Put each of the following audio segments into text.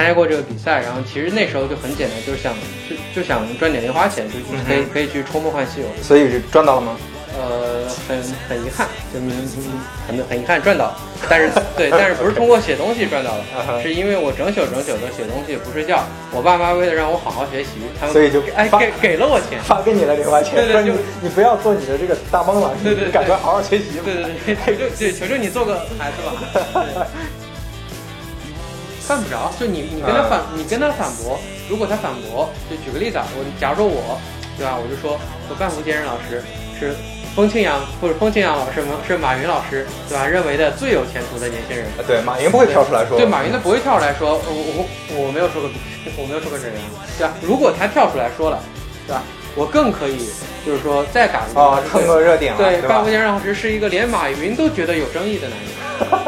参加过这个比赛，然后其实那时候就很简单，就是想就就想赚点零花钱，就嗯可以可以去抽梦幻西游。所以是赚到了吗？呃，很很遗憾，就明很很遗憾赚到了，但是对，但是不是通过写东西赚到的，是因为我整宿整宿的写东西不睡觉，我爸妈为了让我好好学习，他们所以就哎给给了我钱，发给你了零花钱，对对就你不要做你的这个大梦了，对对赶快好好学习吧。对对对，求求对求求你做个孩子吧。对 犯不着，就你你跟他反，你跟他反驳，如果他反驳，就举个例子啊，我假如说我，对吧，我就说我半福坚人老师是风清扬或者风清扬老师是马云老师，对吧？认为的最有前途的年轻人。啊对，马云不会跳出来说。对马云他不会跳出来说，我我我没有说过，我没有说过这人，对吧？如果他跳出来说了，对吧？我更可以，就是说再打一啊，蹭个热点了，对，半福？坚老师是一个连马云都觉得有争议的男人。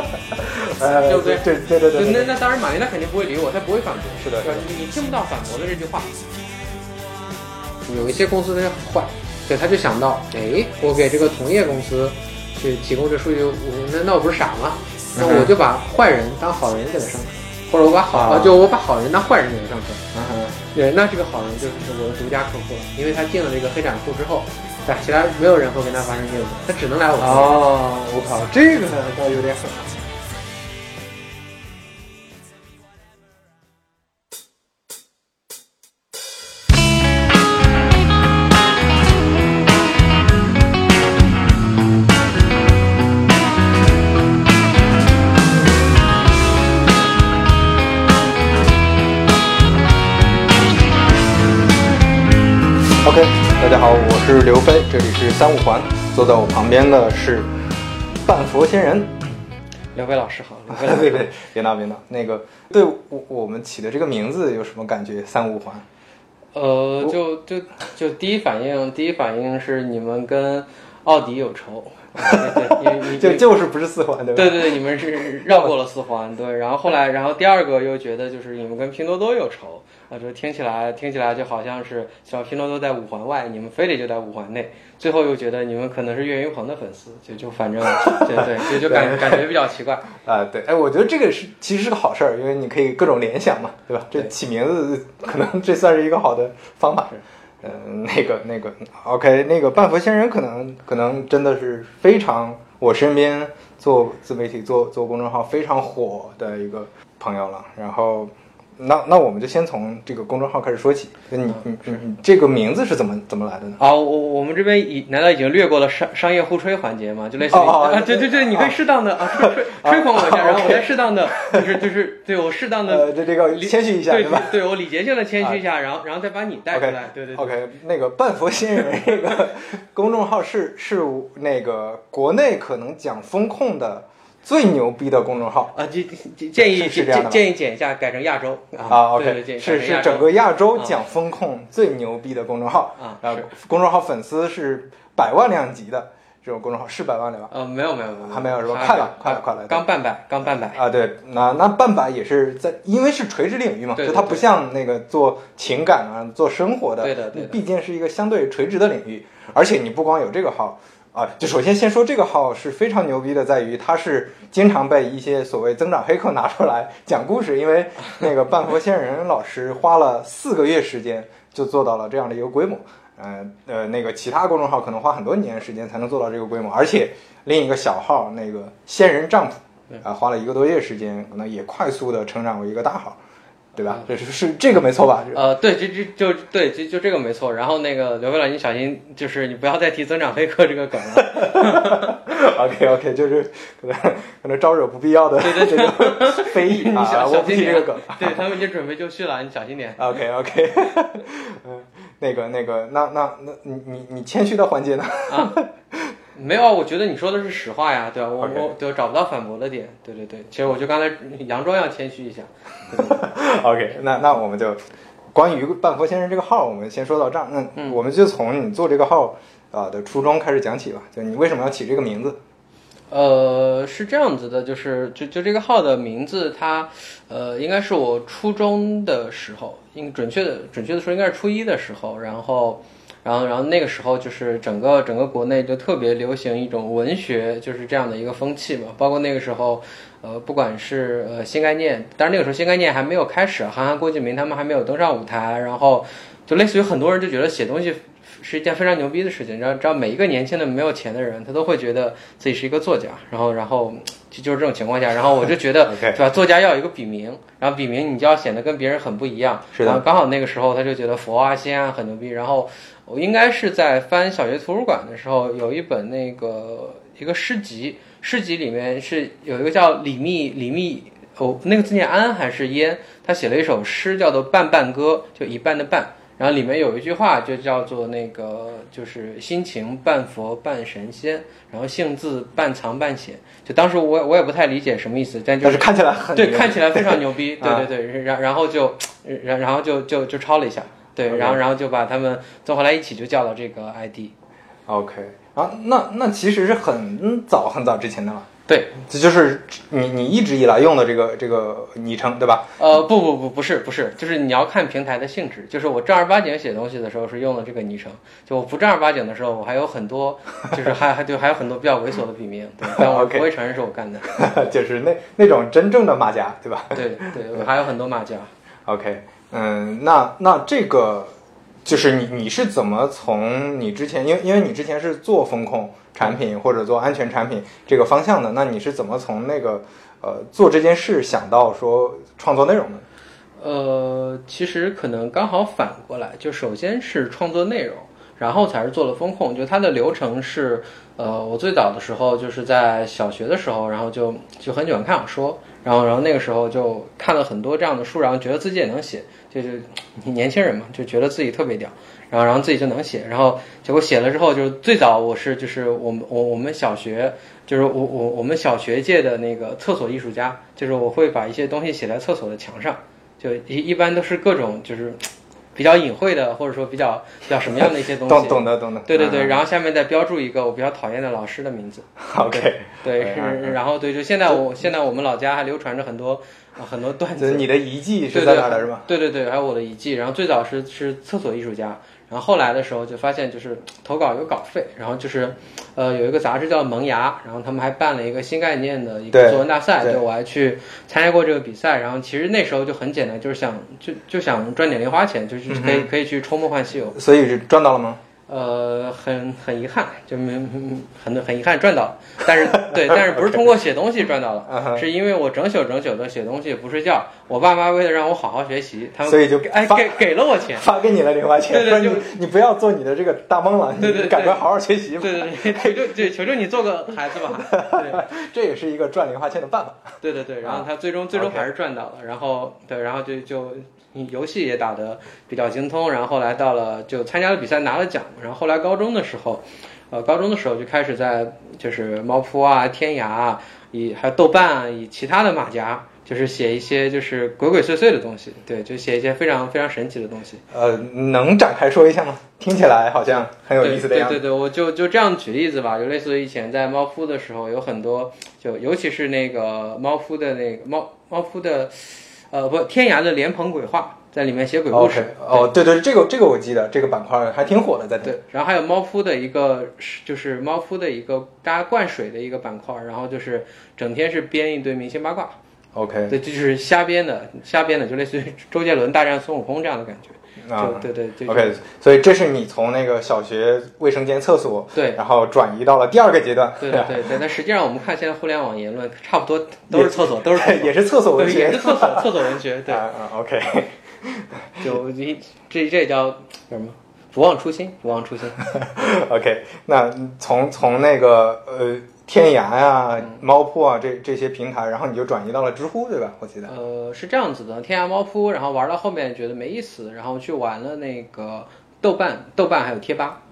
呃，对不对对对对对那对，那当然，马云他肯定不会理我，他不会反驳。是的。你你听不到反驳的这句话。有一些公司它就很坏，对，他就想到，哎，我给这个同业公司去提供这数据，我那那我不是傻吗？那我就把坏人当好人给他上课，或者我把好，啊就我把好人当坏人给他上课。嗯哼对，那这个好人就是我的独家客户了，因为他进了这个黑展库之后，对，其他没有人会跟他发生业务，他只能来我。哦，我靠，这个倒有点狠。刘飞，这里是三五环，坐在我旁边的是半佛仙人。刘飞老师好，刘飞 老师别别别闹别闹，那个对我我们起的这个名字有什么感觉？三五环。呃，就就就第一反应，第一反应是你们跟奥迪有仇，对对，因为你 就就是不是四环对吧？对对对，你们是绕过了四环，对，然后后来，然后第二个又觉得就是你们跟拼多多有仇，啊，就听起来听起来就好像是小拼多多在五环外，你们非得就在五环内，最后又觉得你们可能是岳云鹏的粉丝，就就反正对对，就就感感觉比较奇怪，啊、对，哎，我觉得这个是其实是个好事儿，因为你可以各种联想嘛，对吧？这起名字可能这算是一个好的方法。嗯、那个那个，OK，那个半佛仙人可能可能真的是非常我身边做自媒体做做公众号非常火的一个朋友了。然后，那那我们就先从这个公众号开始说起。就你你你你这个名字是怎么怎么来的呢？啊，我我们这边已难道已经略过了商商业互吹环节吗？就类似于啊，对对对，你可以适当的啊吹吹吹捧我一下，然后我再适当的就是就是对我适当的呃，这这个谦虚一下，对对吧？对我礼节性的谦虚一下，然后然后再把你带出来，对对对。OK，那个半佛仙人这个公众号是是那个国内可能讲风控的最牛逼的公众号。啊，建建建议是是这样的建建议剪一下，改成亚洲。啊。OK，是是整个亚洲啊。讲风控最牛逼的公众号。啊然后公众号粉丝是百万量级的这种公众号，是百万量。吧？呃没有没有没有。还没有是吧？快了快了快了刚半百刚半百。啊，对，那那半百也是在，因为是垂直领域嘛，就它不像那个做情感啊、做生活的，对的对的。毕竟是一个相对垂直的领域。而且你不光有这个号啊，就首先先说这个号是非常牛逼的，在于它是经常被一些所谓增长黑客拿出来讲故事，因为那个半佛仙人老师花了四个月时间就做到了这样的一个规模。呃呃，那个其他公众号可能花很多年时间才能做到这个规模，而且另一个小号那个仙人丈夫啊，花了一个多月时间，可能也快速的成长为一个大号，对吧？这是是这个没错吧？呃，对，就就就对，就就这个没错。然后那个刘飞老师，你小心，就是你不要再提增长黑客这个梗了。OK OK，就是可能可能招惹不必要的对对这个 非议啊，小我不这个梗。对他们已经准备就绪了，你小心点。OK OK，嗯，那个那个，那那那你你你谦虚的环节呢？没有啊，我觉得你说的是实话呀，对吧？我我对我找不到反驳的点，对对对。其实我就刚才佯装要谦虚一下。OK，那那我们就关于半佛先生这个号，我们先说到这儿。那嗯我们就从你做这个号啊、的初衷开始讲起吧。就你为什么要起这个名字？呃，是这样子的，就是就就这个号的名字，它呃应该是我初中的时候，应准确的准确的说应该是初一的时候，然后然后然后那个时候就是整个整个国内就特别流行一种文学，就是这样的一个风气嘛。包括那个时候，呃，不管是呃新概念，当然那个时候新概念还没有开始，韩寒、郭敬明他们还没有登上舞台，然后就类似于很多人就觉得写东西。是一件非常牛逼的事情，然后只要每一个年轻的没有钱的人，他都会觉得自己是一个作家，然后然后就就是这种情况下，然后我就觉得，对吧？作家要有一个笔名，然后笔名你就要显得跟别人很不一样。是的。刚好那个时候他就觉得佛啊、仙啊很牛逼，然后我应该是在翻小学图书馆的时候，有一本那个一个诗集，诗集里面是有一个叫李密李密哦，那个字念安还是烟？他写了一首诗叫做《半半歌》，就一半的半。然后里面有一句话，就叫做那个，就是心情半佛半神仙，然后性字半藏半显。就当时我我也不太理解什么意思，但就是看起来很对，看起来非常牛逼，对对对。然然后就然然后就就就抄了一下，对，然后然后就把他们做回来一起就叫了这个 ID。OK，啊，那那其实是很早很早之前的了。对，这就是你你一直以来用的这个这个昵称，对吧？呃，不不不，不是不是，就是你要看平台的性质。就是我正儿八经写东西的时候是用的这个昵称，就我不正儿八经的时候，我还有很多，就是还还对还有很多比较猥琐的笔名，但我不会承认是我干的。就是那那种真正的马甲，对吧？对对，我还有很多马甲。OK，嗯，那那这个就是你你是怎么从你之前，因为因为你之前是做风控。产品或者做安全产品这个方向的，那你是怎么从那个呃做这件事想到说创作内容的？呃，其实可能刚好反过来，就首先是创作内容，然后才是做了风控。就它的流程是，呃，我最早的时候就是在小学的时候，然后就就很喜欢看小说，然后然后那个时候就看了很多这样的书，然后觉得自己也能写，就是年轻人嘛，就觉得自己特别屌。然后，然后自己就能写，然后结果写了之后，就是最早我是就是我们我我们小学就是我我我们小学界的那个厕所艺术家，就是我会把一些东西写在厕所的墙上，就一一般都是各种就是比较隐晦的，或者说比较比较什么样的一些东西，懂懂得懂得，对对对，然后下面再标注一个我比较讨厌的老师的名字，OK，对，是然后对，就现在我现在我们老家还流传着很多很多段子，你的遗迹是在哪的是吧？对对对，还有我的遗迹，然后最早是是厕所艺术家。然后后来的时候就发现，就是投稿有稿费，然后就是，呃，有一个杂志叫《萌芽》，然后他们还办了一个新概念的一个作文大赛，对我还去参加过这个比赛。然后其实那时候就很简单，就是想就就想赚点零花钱，就是可以可以去抽《梦幻西游》。所以是赚到了吗？呃，很很遗憾，就没很很遗憾赚到了，但是 对，但是不是通过写东西赚到的，是因为我整宿整宿的写东西不睡觉，我爸妈为了让我好好学习，他们所以就哎给给了我钱，发给你了零花钱，对对，就你不要做你的这个大梦了，对对，赶快好好学习，对对对，求求对求求你做个孩子吧，对，这也是一个赚零花钱的办法，对对对，然后他最终最终还是赚到了，然后对，然后就就。游戏也打得比较精通，然后后来到了就参加了比赛拿了奖，然后后来高中的时候，呃，高中的时候就开始在就是猫扑啊、天涯啊，以还有豆瓣啊，以其他的马甲，就是写一些就是鬼鬼祟祟的东西，对，就写一些非常非常神奇的东西。呃，能展开说一下吗？听起来好像很有意思的样子。对对对，我就就这样举例子吧，就类似于以前在猫扑的时候，有很多就尤其是那个猫扑的那个猫猫扑的。呃，不，天涯的莲蓬鬼话在里面写鬼故事。哦，对对，这个这个我记得，这个板块还挺火的，在对。然后还有猫夫的一个，就是猫夫的一个大家灌水的一个板块，然后就是整天是编一堆明星八卦。OK，对，这就是瞎编的，瞎编的，就类似于周杰伦大战孙悟空这样的感觉。啊，对对对，OK，所以这是你从那个小学卫生间厕所，对，然后转移到了第二个阶段，对对对 对。但实际上我们看现在互联网言论，差不多都是厕所，都是也是厕所文学，也是厕所厕所文学，对，啊，OK，就一这这叫叫什么？不忘初心，不忘初心。OK，那从从那个呃。天涯呀、猫扑啊，这这些平台，然后你就转移到了知乎，对吧？我记得。呃，是这样子的，天涯、猫扑，然后玩到后面觉得没意思，然后去玩了那个豆瓣、豆瓣还有贴吧。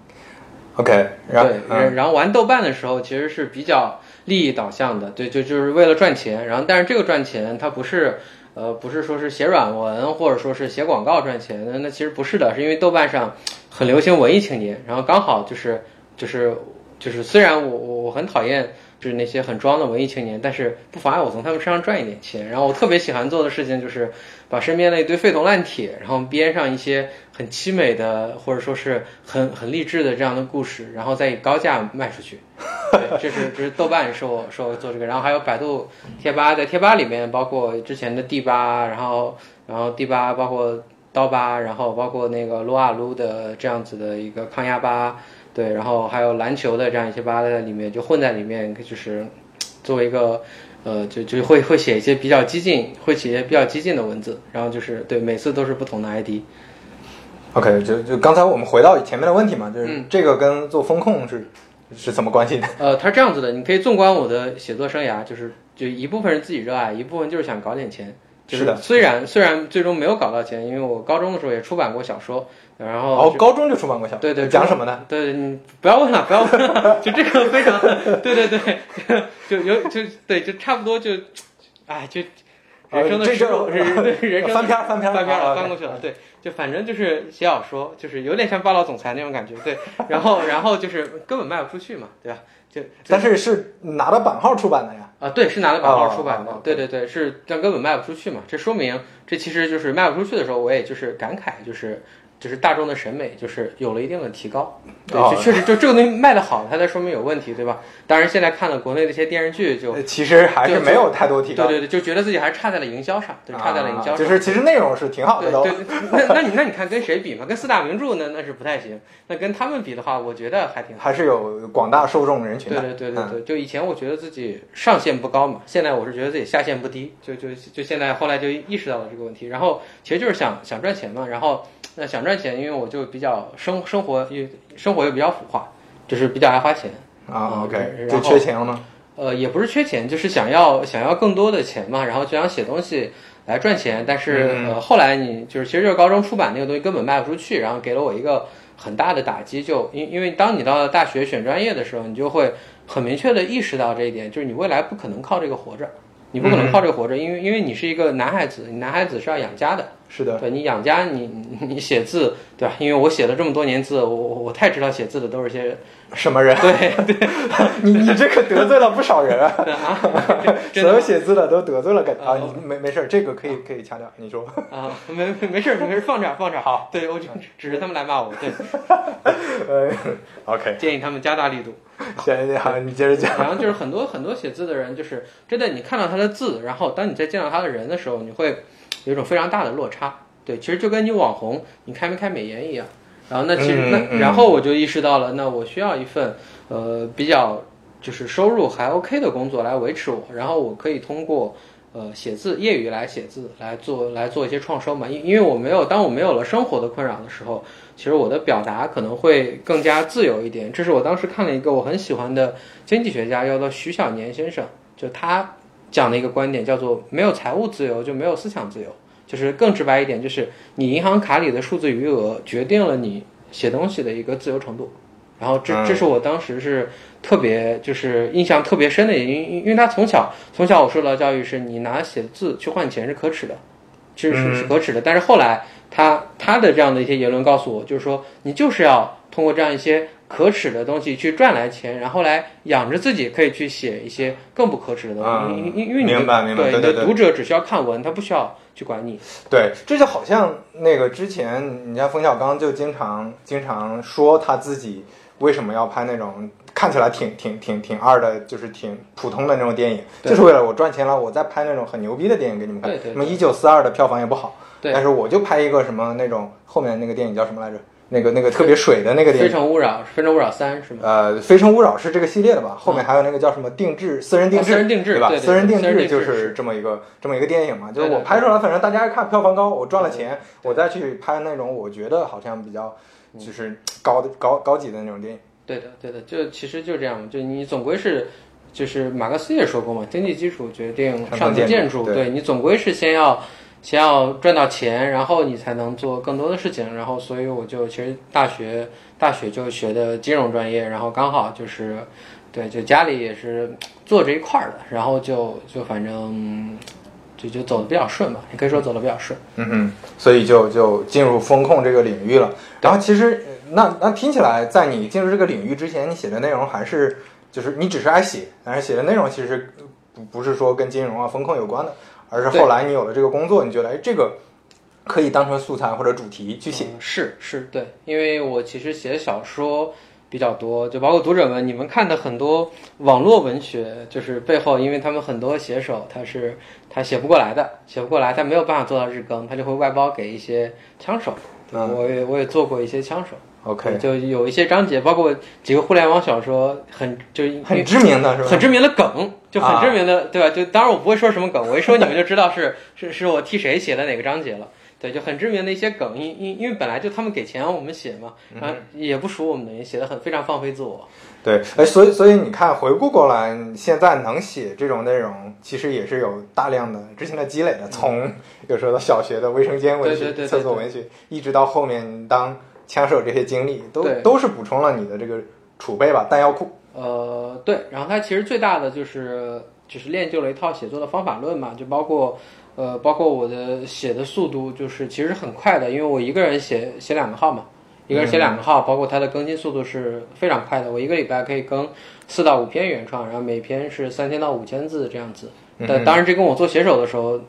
OK，对，然后玩豆瓣的时候其实是比较利益导向的，对，就就是为了赚钱。然后，但是这个赚钱它不是，呃，不是说是写软文或者说是写广告赚钱，那那其实不是的，是因为豆瓣上很流行文艺青年，然后刚好就是就是。就是虽然我我我很讨厌就是那些很装的文艺青年，但是不妨碍我从他们身上赚一点钱。然后我特别喜欢做的事情就是把身边的一堆废铜烂铁，然后编上一些很凄美的或者说是很很励志的这样的故事，然后再以高价卖出去。对，这是这是豆瓣是我是我做这个，然后还有百度贴吧，在贴吧里面包括之前的第八，然后然后第八包括刀吧，然后包括那个撸啊撸的这样子的一个抗压吧。对，然后还有篮球的这样一些吧在里面，就混在里面，就是作为一个呃，就就会会写一些比较激进，会写一些比较激进的文字，然后就是对，每次都是不同的 ID。OK，就就刚才我们回到前面的问题嘛，就是嗯这个跟做风控是是怎么关系的？呃，它是这样子的，你可以纵观我的写作生涯，就是就一部分是自己热爱，一部分就是想搞点钱。就是的虽然虽然最终没有搞到钱，因为我高中的时候也出版过小说，然后哦，就高中就出版过小说，对对，讲什么呢？对，你不要问了，不要问了，就这个非常，对对对，就有就对，就差不多就，哎，就人生的失落，人对 人生翻篇儿翻篇儿翻篇儿了，啊翻过去了，对，就反正就是写小说，就是有点像霸道总裁那种感觉，对，然后然后就是根本卖不出去嘛，对吧？就但是是拿到版号出版的呀。啊，对，是拿到版号出版的，对对对，是，但根本卖不出去嘛。这说明，这其实就是卖不出去的时候，我也就是感慨，就是就是大众的审美就是有了一定的提高。对，确实就这个东西卖的好，它才说明有问题，对吧？当然，现在看了国内的一些电视剧就，呃其实还是没有太多提高，对对对，就觉得自己还是差在了营销上，对，差在了营销上。啊就是其实内容是挺好的都。对对，那那你那你看跟谁比嘛？跟四大名著那那是不太行。那跟他们比的话，我觉得还挺好。还是有广大受众人群对的。对对对对对，就以前我觉得自己上限不高嘛，现在我是觉得自己下限不低，就就就现在后来就意识到了这个问题，然后其实就是想想赚钱嘛，然后那想赚钱，因为我就比较生生活又生活又比较腐化，就是比较爱花钱，啊嗯，OK，然就缺钱了吗？呃，也不是缺钱，就是想要想要更多的钱嘛，然后就想写东西来赚钱。但是、嗯呃，后来你就是其实就是高中出版那个东西根本卖不出去，然后给了我一个很大的打击。就因因为当你到了大学选专业的时候，你就会很明确的意识到这一点，就是你未来不可能靠这个活着，你不可能靠这个活着，因为因为你是一个男孩子，你男孩子是要养家的。是的，对你养家，你你你写字，对吧？因为我写了这么多年字，我我我太知道写字的都是些什么人？对对 你你这可得罪了不少人啊！啊，所有写字的都得罪了感啊！没没事儿，这个可以可以掐掉。你说，啊，没没没事儿没事儿，放这儿放这儿。好，对我就只是他们来骂我，对，呃，OK，建议他们加大力度。行行好，你接着讲。然后就是很多很多写字的人，就是真的，你看到他的字，然后当你再见到他的人的时候，你会有一种非常大的落差。对，其实就跟你网红，你开没开美颜一样。然后那其实嗯那嗯然后我就意识到了，那我需要一份呃比较就是收入还 OK 的工作来维持我，然后我可以通过呃写字业余来写字来做来做一些创收嘛。因因为我没有当我没有了生活的困扰的时候，其实我的表达可能会更加自由一点。这是我当时看了一个我很喜欢的经济学家，叫做徐小年先生，就他讲的一个观点叫做没有财务自由就没有思想自由。就是更直白一点，就是你银行卡里的数字余额决定了你写东西的一个自由程度。然后这嗯这是我当时是特别就是印象特别深的，因因因为他从小从小我受到教育是你拿写字去换钱是可耻的，其实是是可耻的。但是后来他他的这样的一些言论告诉我，就是说你就是要通过这样一些可耻的东西去赚来钱，然后来养着自己，可以去写一些更不可耻的东西。嗯因因因为你的读者只需要看文，他不需要去管你。对，这就好像那个之前，你像冯小刚就经常经常说他自己为什么要拍那种看起来挺挺挺挺二的，就是挺普通的那种电影，就是为了我赚钱了，我再拍那种很牛逼的电影给你们看。对对对什么一九四二的票房也不好，对但是我就拍一个什么那种后面那个电影叫什么来着？那个那个特别水的那个电影非。诚勿扰，非诚勿扰三是吗？呃，《非诚勿扰》是这个系列的吧？后面还有那个叫什么定制、私人定制、哦私人定制对吧？私人定制就是这么一个这么一个电影嘛，就是我拍出来，反正大家看票房高，我赚了钱，我再去拍那种我觉得好像比较就是高的高高级的那种电影。对的，对的，就其实就这样，就你总归是，就是马克思也说过嘛，经济基础决定上层建建筑。对你总归是先要先要赚到钱，然后你才能做更多的事情。然后，所以我就其实大学大学就学的金融专业，然后刚好就是对，就家里也是做这一块儿的，然后就就反正就就走的比较顺吧，也可以说走的比较顺。嗯哼，所以就就进入风控这个领域了。然后其实呃那那听起来，在你进入这个领域之前，你写的内容还是就是你只是爱写，但是写的内容其实不不是说跟金融啊风控有关的，而是后来你有了这个工作，你觉得哎这个可以当成素材或者主题去写。嗯是是，对，因为我其实写小说比较多，就包括读者们你们看的很多网络文学，就是背后，因为他们很多写手他是他写不过来的，写不过来，他没有办法做到日更，他就会外包给一些枪手。嗯我也我也做过一些枪手 OK，就有一些章节，包括几个互联网小说，很就很知名的是吧？很知名的梗，就很啊知名的，对吧？就当然我不会说什么梗，我一说你们就知道是是是我替谁写的哪个章节了。对，就很知名的一些梗，因因因为本来就他们给钱我们写嘛，然后也不属我们的，也写的很非常放飞自我。对，哎，所以所以你看，回顾过来，现在能写这种内容，其实也是有大量的之前的积累的。从 有时候到小学的卫生间文学、厕所文学，一直到后面当枪手这些经历，都都是补充了你的这个储备吧，弹药库。呃，对，然后它其实最大的就是就是练就了一套写作的方法论嘛，就包括呃，包括我的写的速度，就是其实很快的，因为我一个人写写两个号嘛，一个人写两个号，包括它的更新速度是非常快的，我一个礼拜可以更四到五篇原创，然后每篇是三千到五千字这样子。但当然，这跟我做写手的时候，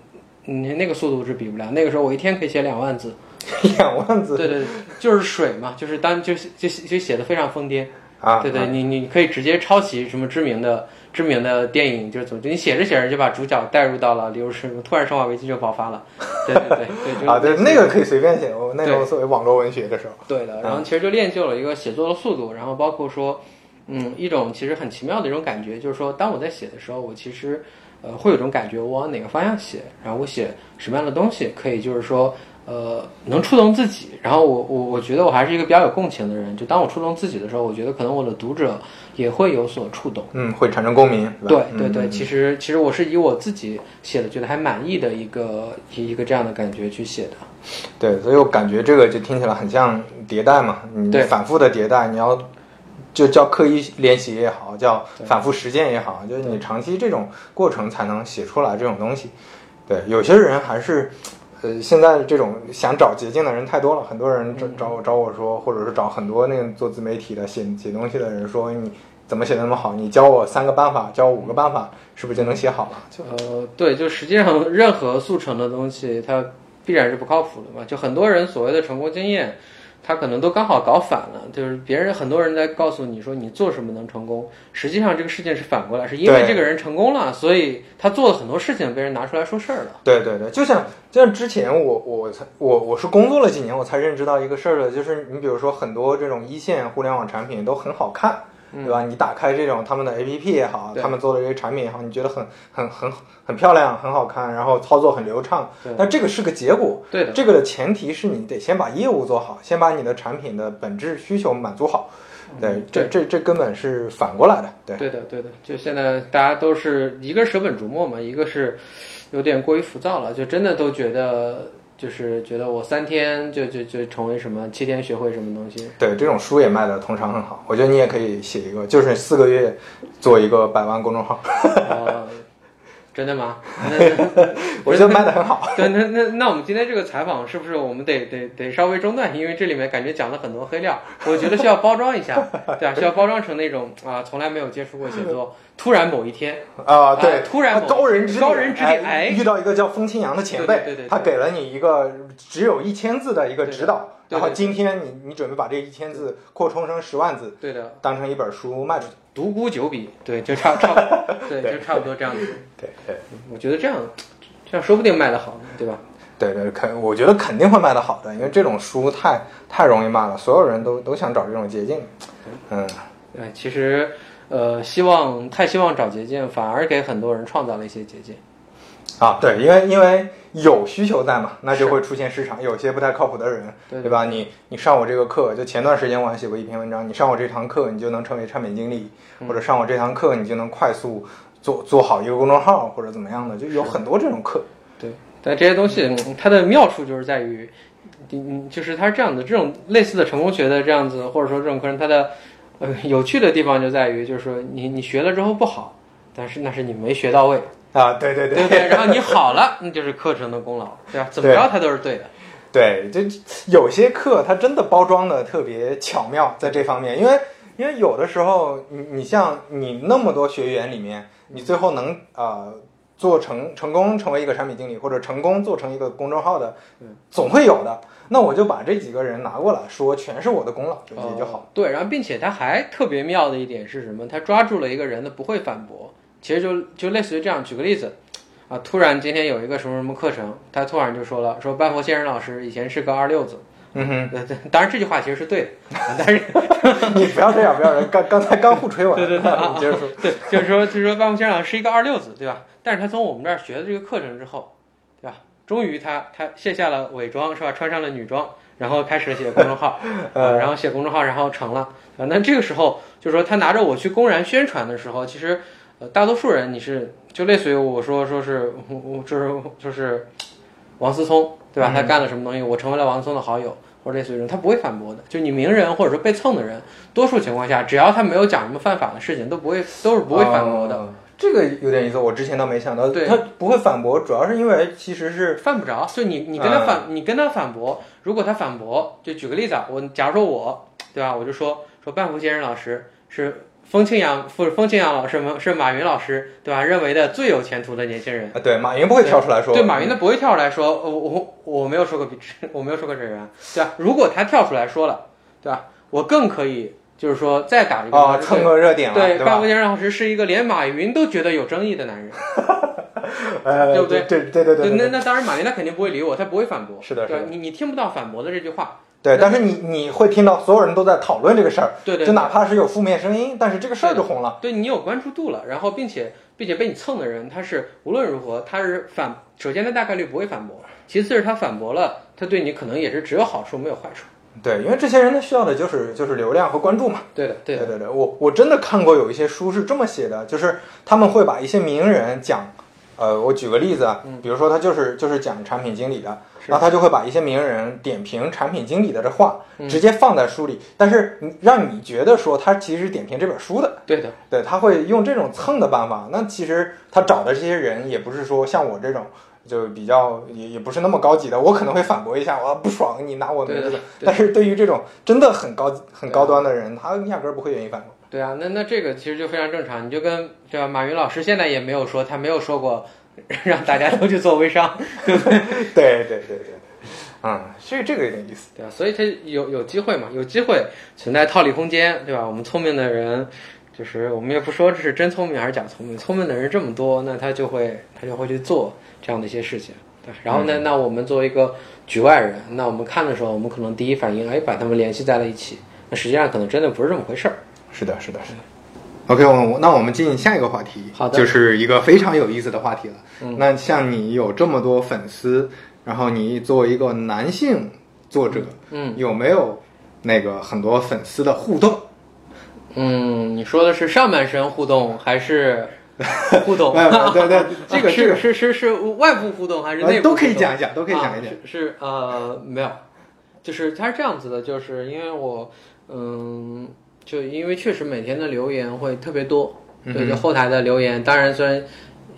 你，那个速度是比不了。那个时候我一天可以写两万字，两万字对对，对就是水嘛，就是当就就就写的非常疯癫。啊，对对，你你可以直接抄袭什么知名的知名的电影，就是总之，你写着写着就把主角带入到了，例如什么突然生化危机就爆发了，对对对对，就啊，对，那个可以随便写。我那时候作为网络文学的时候，对的，然后其实就练就了一个写作的速度，然后包括说，嗯，一种其实很奇妙的一种感觉，就是说，当我在写的时候，我其实呃会有一种感觉，我往哪个方向写，然后我写什么样的东西，可以就是说。呃，能触动自己，然后我我我觉得我还是一个比较有共情的人，就当我触动自己的时候，我觉得可能我的读者也会有所触动。嗯，会产生共鸣，对？对对，嗯其实其实我是以我自己写的觉得还满意的一个一一个这样的感觉去写的。对，所以我感觉这个就听起来很像迭代嘛，你对反复的迭代，你要就叫刻意练习也好，叫反复实践也好，就是你长期这种过程才能写出来这种东西。对，有些人还是。呃，现在这种想找捷径的人太多了，很多人找找我找我说，或者是找很多那个做自媒体的写写东西的人说，你怎么写的那么好？你教我三个办法，教我五个办法，是不是就能写好了？就呃，对，就实际上任何速成的东西，它必然是不靠谱的嘛。就很多人所谓的成功经验，他可能都刚好搞反了。就是别人很多人在告诉你说你做什么能成功，实际上这个事情是反过来，是因为这个人成功了，所以他做了很多事情被人拿出来说事儿了。对对对，就像就像之前我我才我我是工作了几年，我才认知到一个事儿的，就是你比如说很多这种一线互联网产品都很好看，对吧？你打开这种他们的 APP 也好，他们做的这些产品也好，你觉得很很很很漂亮，很好看，然后操作很流畅对，但这个是个结果。对的，这个的前提是你得先把业务做好，先把你的产品的本质需求满足好。对，这这这根本是反过来的。对，对的，对的，就现在大家都是一个是舍本逐末嘛，一个是有点过于浮躁了，就真的都觉得就是觉得我三天就就就成为什么，七天学会什么东西。对，这种书也卖的通常很好。我觉得你也可以写一个，就是四个月做一个百万公众号，呃，真的吗？那我觉得卖的很好。对，那那那我们今天这个采访是不是我们得得得稍微中断？因为这里面感觉讲了很多黑料，我觉得需要包装一下，对啊，需要包装成那种啊，从来没有接触过写作，突然某一天，啊，对，突然高人指点高人指点哎遇到一个叫风清扬的前辈，他给了你一个只有一千字的一个指导，然后今天你你准备把这一千字扩充成十万字，对的，当成一本书卖出去。独孤九笔，对，就差差不多，对，就差不多这样子。对对。我觉得这样这样说不定卖得好，对吧？对对，肯我觉得肯定会卖得好的，因为这种书太太容易卖了，所有人都都想找这种捷径。嗯，对，其实呃，希望太希望找捷径，反而给很多人创造了一些捷径。啊，对，因为因为有需求在嘛，那就会出现市场。有些不太靠谱的人，对对吧？你你上我这个课，就前段时间我还写过一篇文章，你上我这堂课，你就能成为产品经理，嗯或者上我这堂课，你就能快速做做好一个公众号，或者怎么样的，就有很多这种课。对，但这些东西嗯它的妙处就是在于，嗯，就是它是这样的，这种类似的成功学的这样子，或者说这种课程，它的呃有趣的地方就在于，就是说你你学了之后不好，但是那是你没学到位，啊，对对对不对？然后你好了，那就是课程的功劳，对吧？怎么着它都是对的。对，就有些课它真的包装的特别巧妙，在这方面，因为因为有的时候，你你像你那么多学员里面，你最后能呃做成成功成为一个产品经理，或者成功做成一个公众号的，总会有的。那我就把这几个人拿过来说，全是我的功劳，就也就好。哦对，然后并且他还特别妙的一点是什么？他抓住了一个人的不会反驳，其实就就类似于这样。举个例子，啊，突然今天有一个什么什么课程，他突然就说了，说班佛先生老师以前是个二六子。嗯哼，对对，当然这句话其实是对的，啊但是 你不要这样，不要这样。刚刚才刚互吹完，对对对啊你接着说。对，就是说就是说半佛先生老师是一个二六子，对吧？但是他从我们这儿学的这个课程之后，对吧？终于他他卸下了伪装，是吧？穿上了女装，然后开始写公众号，呃，然后写公众号，然后成了。啊，那这个时候就是说他拿着我去公然宣传的时候，其实呃，大多数人你是就类似于我说说是我我 就是就是王思聪，对吧？他干了什么东西，我成为了王思聪的好友。或者类似于这种，他不会反驳的。就你名人或者说被蹭的人，多数情况下，只要他没有讲什么犯法的事情，都不会都是不会反驳的。哦这个有点意思，我之前倒没想到。对他不会反驳，主要是因为其实是犯不着，就你你跟他反，你跟他反驳，如果他反驳，就举个例子啊，我假如说我，对吧，我就说说半福先生老师是风清扬，不是风清扬老师吗？是马云老师，对吧？认为的最有前途的年轻人。啊，对，马云不会跳出来说。对，马云他不会跳出来说，呃我我我没有说过比，我没有说过这人，对吧？如果他跳出来说了，对吧？我更可以，就是说再打一个啊，蹭个热点了，对？半福先生老师是一个连马云都觉得有争议的男人。呃，对不对对对对对那对那当然，马云他肯定不会理我，他不会反驳。是的是吧你你听不到反驳的这句话。对，但是你你会听到所有人都在讨论这个事儿，对对，就哪怕是有负面声音，但是这个事儿就红了。对你有关注度了，然后并且并且被你蹭的人，他是无论如何他是反，首先他大概率不会反驳，其次是他反驳了，他对你可能也是只有好处没有坏处。对，因为这些人他需要的就是就是流量和关注嘛。对的，对的，对对对，我我真的看过有一些书是这么写的，就是他们会把一些名人讲，呃，我举个例子啊，比如说他就是就是讲产品经理的，嗯是然后他就会把一些名人点评产品经理的这话嗯直接放在书里，但是让你觉得说他其实是点评这本书的，对的，对，他会用这种蹭的办法。那其实他找的这些人也不是说像我这种。就比较也也不是那么高级的，我可能会反驳一下，我不爽你拿我名字但是对于这种真的很高很高端的人，他压根儿不会愿意反驳。对啊，那那这个其实就非常正常，你就跟对吧？马云老师现在也没有说，他没有说过 让大家都去做微商，对不对？对对对对，嗯，所以这个有点意思。对吧？所以他有有机会嘛，有机会存在套利空间，对吧？我们聪明的人，就是我们也不说这是真聪明还是假聪明，聪明的人这么多，那他就会他就会去做这样的一些事情。对，然后呢，那我们作为一个局外人，那我们看的时候，我们可能第一反应，哎，把他们联系在了一起，那实际上可能真的不是这么回事儿。是的，是的，是的。OK，我那我们进下一个话题，好的就是一个非常有意思的话题了。嗯那像你有这么多粉丝，然后你作为一个男性作者，嗯有没有那个很多粉丝的互动？嗯，你说的是上半身互动还是 互动？对对 这个这是个是是是外部互动还是呃内部？都可以讲一。讲，都可以讲一讲啊。是是呃没有，就是它是这样子的，就是因为我嗯，就因为确实每天的留言会特别多，嗯对，就后台的留言，当然虽然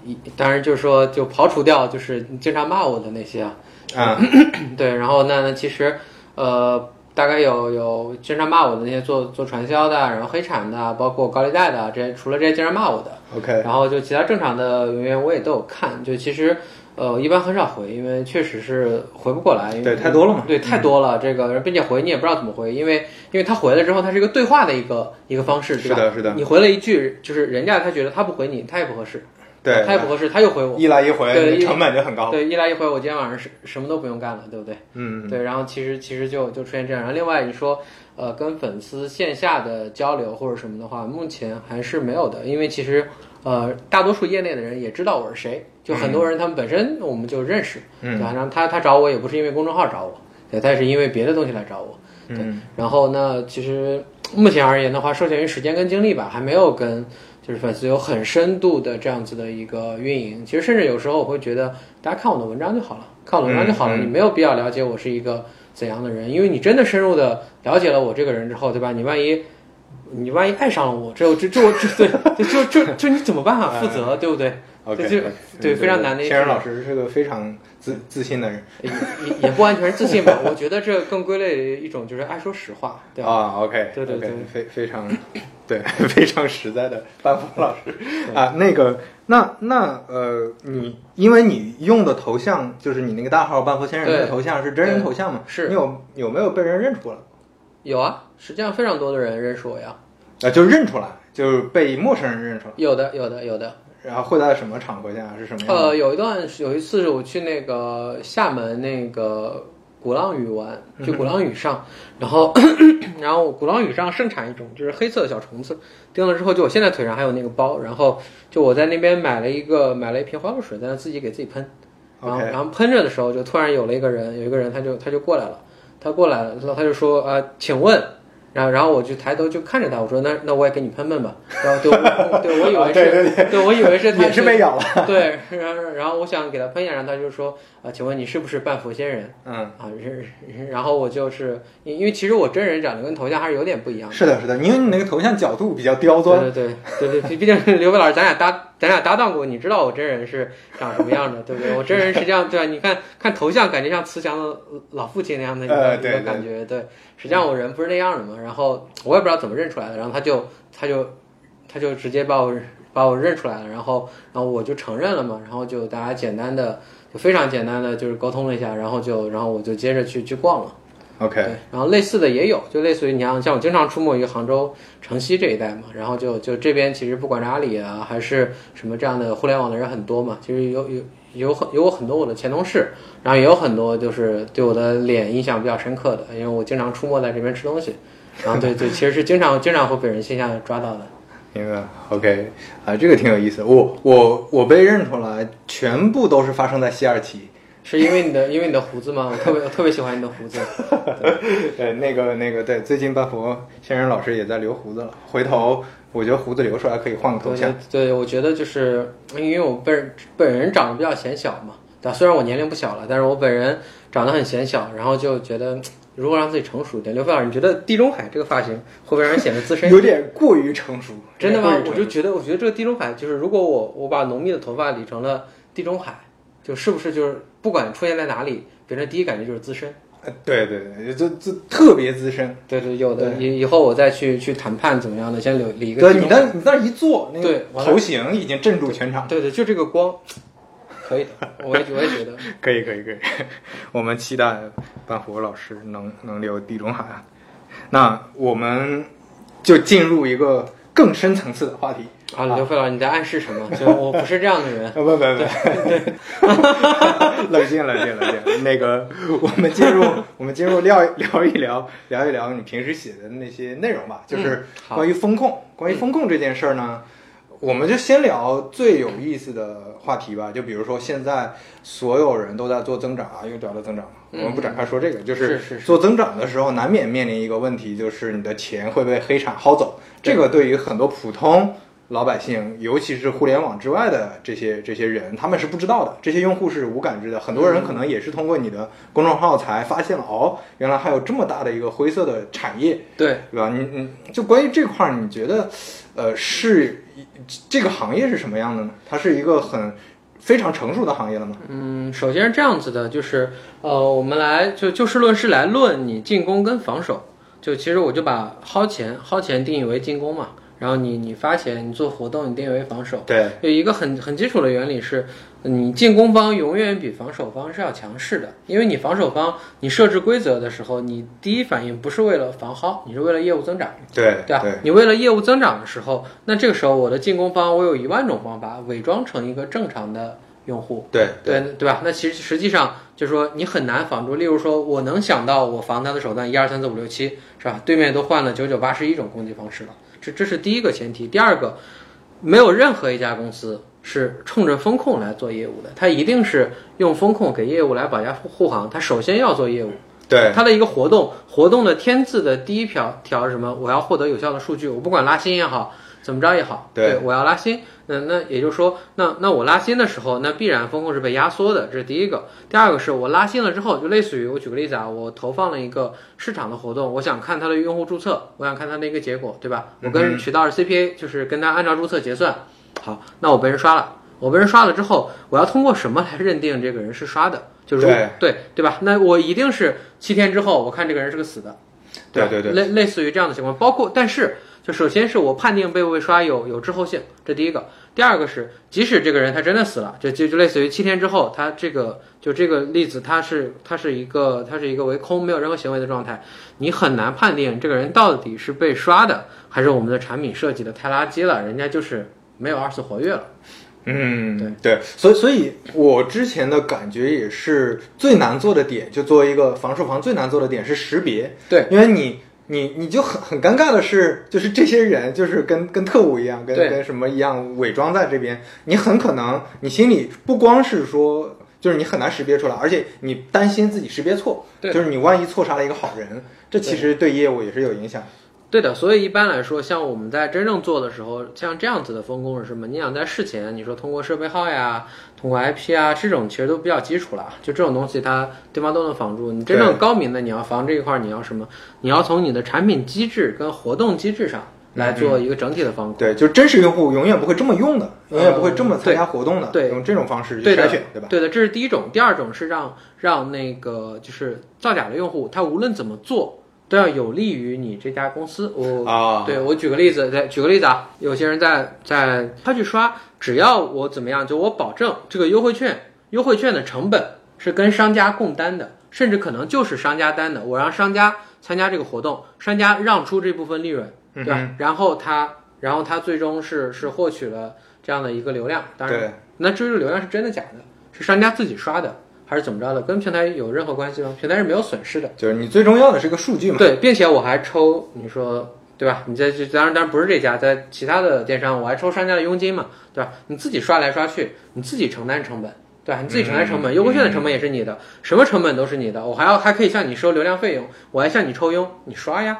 一当然就是说就刨除掉就是经常骂我的那些啊，啊，对，然后那那其实呃。大概有有经常骂我的那些做做传销的，然后黑产的，包括高利贷的，这些除了这些经常骂我的，OK，然后就其他正常的留言我也都有看，就其实呃一般很少回，因为确实是回不过来，因为对太多了嘛。对，太多了，这个并且回你也不知道怎么回，因为因为他回了之后，他是一个对话的一个一个方式，对吧？是的，是的，你回了一句，就是人家他觉得他不回你，他也不合适，对，他也不合适，他又回我，一来一回，对成本就很高。对，一来一回，我今天晚上什什么都不用干了，对不对？嗯，对，然后其实其实就就出现这样。然后另外你说，呃，跟粉丝线下的交流或者什么的话，目前还是没有的，因为其实呃，大多数业内的人也知道我是谁，就很多人他们本身我们就认识，嗯对吧？然后他他找我也不是因为公众号找我，对，他是因为别的东西来找我。嗯，然后呢，其实目前而言的话，受限于时间跟精力吧，还没有跟就是粉丝有很深度的这样子的一个运营。其实甚至有时候我会觉得，大家看我的文章就好了，看我的文章就好了，你没有必要了解我是一个怎样的人，因为你真的深入的了解了我这个人之后，对吧？你万一你万一爱上了我，这这这我这对，就就就就你怎么办啊？负责对不对？OK，这就对非常难的一天然事老师是个非常自自信的人也也也不完全是自信吧，我觉得这更归类于一种就是爱说实话，对吧？啊。OK，对对对非非常对非常实在的班福老师啊。那个那那呃，你因为你用的头像就是你那个大号半佛先生那个头像是真人头像嘛？是你有有没有被人认出来？有啊，实际上非常多的人认识我呀，啊，就认出来，就是被陌生人认出来。有的有的有的。然后会在什么场合下是什么样？呃，有一段有一次是我去那个厦门那个鼓浪屿玩，去鼓浪屿上，然后 然后鼓浪屿上盛产一种就是黑色的小虫子，叮了之后就我现在腿上还有那个包，然后就我在那边买了一个买了一瓶花露水，在那自己给自己喷，然后然后喷着的时候就突然有了一个人，有一个人他就他就过来了，他过来了，然后他就说呃，请问。然后，然后我就抬头就看着他，我说：“那那我也给你喷喷吧。”然后对我 对我以为是，对对对我以为是他也是被咬了。对，然后然后我想给他喷一下，然后他就说啊，请问你是不是半佛仙人嗯，啊？是，然后我就是因因为其实我真人长得跟头像还是有点不一样的。是的，是的，因为你那个头像角度比较刁钻。对对对对，毕竟刘飞老师，咱俩搭咱俩搭档过，你知道我真人是长什么样的，对不对？我真人实际上对吧？你看看头像，感觉像慈祥的老父亲那样的一个感觉，对。实际上我人不是那样的嘛，然后我也不知道怎么认出来的，然后他就他就他就直接把我把我认出来了，然后然后我就承认了嘛，然后就大家简单的就非常简单的就是沟通了一下，然后就然后我就接着去去逛了。OK，对，然后类似的也有，就类似于你像像我经常出没于杭州城西这一带嘛，然后就就这边其实不管是阿里啊还是什么这样的互联网的人很多嘛，其实有有有很有很多我的前同事，然后也有很多就是对我的脸印象比较深刻的，因为我经常出没在这边吃东西，然后对对，其实是经常经常会被人线下抓到的。明白。OK，啊，这个挺有意思。我我我被认出来，全部都是发生在西二旗。是因为你的因为你的胡子吗？我特别我特别喜欢你的胡子。对，那个那个，对，最近半佛先生老师也在留胡子了。回头我觉得胡子留出来可以换个头像。对，我觉得就是因为我本本人长得比较显小嘛？虽然我年龄不小了，但是我本人长得很显小，然后就觉得如果让自己成熟一点，刘飞老师，你觉得地中海这个发型会不会让人显得资深？有点过于成熟。真的吗我就觉得，我觉得这个地中海就是，如果我我把浓密的头发理成了地中海，就是不是就是不管出现在哪里，别人第一感觉就是资深。呃对对对，这这特别资深。对对，有的以以后我再去去谈判怎么样的，先留理一个对，你。那你那一坐，那个对头型已经镇住全场。对对，就这个光，可以的，我也我也觉得。可以可以可以，我们期待半虎老师能能留地中海。那我们就进入一个更深层次的话题。啊，刘飞老师，你在暗示什么？就我不是这样的人啊。不不不，冷静冷静冷静。那个，我们进入我们进入聊聊一聊聊一聊你平时写的那些内容吧，就是关于风控。关于风控这件事儿呢，我们就先聊最有意思的话题吧。就比如说现在所有人都在做增长啊，又聊到增长了，我们不展开说这个，就是做增长的时候难免面临一个问题，就是你的钱会被黑产薅走。这个对于很多普通老百姓，尤其是互联网之外的这些这些人，他们是不知道的，这些用户是无感知的。很多人可能也是通过你的公众号才发现了，哦，原来还有这么大的一个灰色的产业，对，对吧？你你就关于这块儿，你觉得，呃，是这个行业是什么样的呢？它是一个很非常成熟的行业了吗？嗯，首先是这样子的，就是呃，我们来就就事论事来论你进攻跟防守。就其实我就把薅钱薅钱定义为进攻嘛，然后你你发钱，你做活动，你定义为防守。对，有一个很很基础的原理是，你进攻方永远比防守方是要强势的，因为你防守方你设置规则的时候，你第一反应不是为了防薅，你是为了业务增长。对对吧？你为了业务增长的时候，那这个时候我的进攻方，我有一万种方法伪装成一个正常的用户，对对对吧？那其实实际上就是说你很难防住。例如说，我能想到我防他的手段一二三四五六七，是吧？对面都换了九九八十一种攻击方式了，这这是第一个前提。第二个，没有任何一家公司是冲着风控来做业务的，它一定是用风控给业务来保驾护护航。它首先要做业务。对它的一个活动，活动的天字的第一条条是什么？我要获得有效的数据，我不管拉新也好，怎么着也好，对我要拉新。那那也就是说，那那我拉新的时候，那必然风控是被压缩的，这是第一个。第二个是我拉新了之后，就类似于我举个例子啊，我投放了一个市场的活动，我想看它的用户注册，我想看它的一个结果，对吧？我跟渠道是 CPA，就是跟他按照注册结算。好，那我被人刷了。我被人刷了之后，我要通过什么来认定这个人是刷的？就是对对对吧？那我一定是七天之后，我看这个人是个死的，对对对类类似于这样的情况，包括但是就首先是我判定被被刷有有滞后性，这第一个。第二个是，即使这个人他真的死了，就就就类似于七天之后，他这个就这个例子，他是他是一个他是一个为空没有任何行为的状态，你很难判定这个人到底是被刷的，还是我们的产品设计的太垃圾了，人家就是没有二次活跃了。嗯，对对所以所以我之前的感觉也是最难做的点，就作为一个防守方最难做的点是识别。对，因为你你你就很很尴尬的是，就是这些人就是跟跟特务一样，跟跟什么一样伪装在这边，你很可能你心里不光是说。就是你很难识别出来，而且你担心自己识别错，对就是你万一错杀了一个好人，这其实对业务也是有影响。对的，所以一般来说，像我们在真正做的时候，像这样子的分工是什么？你想在事前，你说通过设备号呀，通过 IP 啊，这种其实都比较基础了。就这种东西，它对方都能防住。你真正高明的，你要防这一块儿，你要什么？你要从你的产品机制跟活动机制上来做一个整体的防控。对，就真实用户永远不会这么用的，永远不会这么参加活动的，对用这种方式去筛选，对吧？对的，这是第一种。第二种是让让那个就是造假的用户，他无论怎么做，都要有利于你这家公司。我啊，对我举个例子，再举个例子啊，有些人在在他去刷，只要我怎么样，就我保证这个优惠券，优惠券的成本是跟商家共担的，甚至可能就是商家担的。我让商家参加这个活动，商家让出这部分利润，对吧？然后他，然后他最终是是获取了这样的一个流量。当然，那至于流量是真的假的，是商家自己刷的，还是怎么着的，跟平台有任何关系吗？平台是没有损失的。就是你最重要的是个数据嘛。对，并且我还抽，你说对吧？你在这当然当然不是这家，在其他的电商我还抽商家的佣金嘛，对吧？你自己刷来刷去，你自己承担成本，对吧？你自己承担成本，优惠券的成本也是你的，什么成本都是你的，我还要还可以向你收流量费用，我还向你抽佣，你刷呀，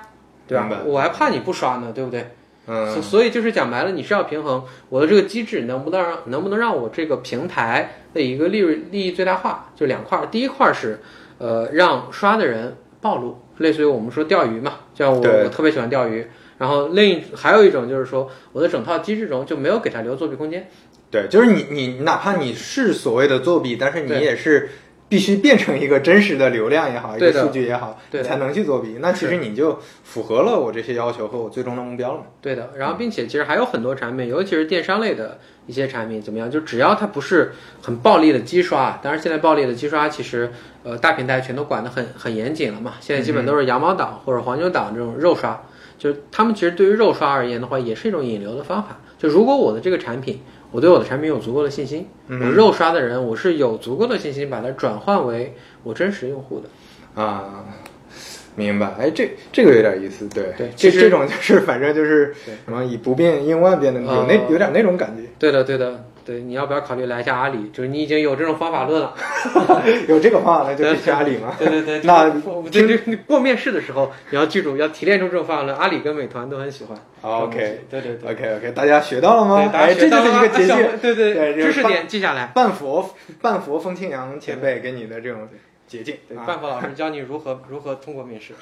对吧？我还怕你不刷呢，对不对？嗯，所所以就是讲白了，你是要平衡我的这个机制能不能让能不能让我这个平台的一个利润利益最大化，就两块儿。第一块儿是，呃，让刷的人暴露，类似于我们说钓鱼嘛，像我我特别喜欢钓鱼。然后另一还有一种就是说，我的整套机制中就没有给他留作弊空间。对，就是你你哪怕你是所谓的作弊，但是你也是必须变成一个真实的流量也好，一个数据也好，对才能去作弊。那其实你就符合了我这些要求和我最终的目标了嘛。对的，然后并且其实还有很多产品，尤其是电商类的一些产品，怎么样？就只要它不是很暴力的机刷，当然现在暴力的机刷其实呃大平台全都管得很很严谨了嘛，现在基本都是羊毛党或者黄牛党这种肉刷，就是他们其实对于肉刷而言的话，也是一种引流的方法。就如果我的这个产品，我对我的产品有足够的信心，我肉刷的人我是有足够的信心把它转换为我真实用户的。啊，明白。哎，这这个有点意思。对对其实这这种就是反正就是什么以不变应万变的，有那呃有点那种感觉。对的，对的，对，你要不要考虑来一下阿里？就是你已经有这种方法论了。有这个方法，论就去阿里嘛。对对 对，那过面试的时候，你要记住，要提炼出这种方法论。阿里跟美团都很喜欢。OK 对对对。OK OK，大家学到了吗，？大家哎，这就是学到了一个捷径。对对对知识点记下来。半佛半佛风清扬前辈给你的这种捷径对，啊。半佛老师教你如何如何通过面试。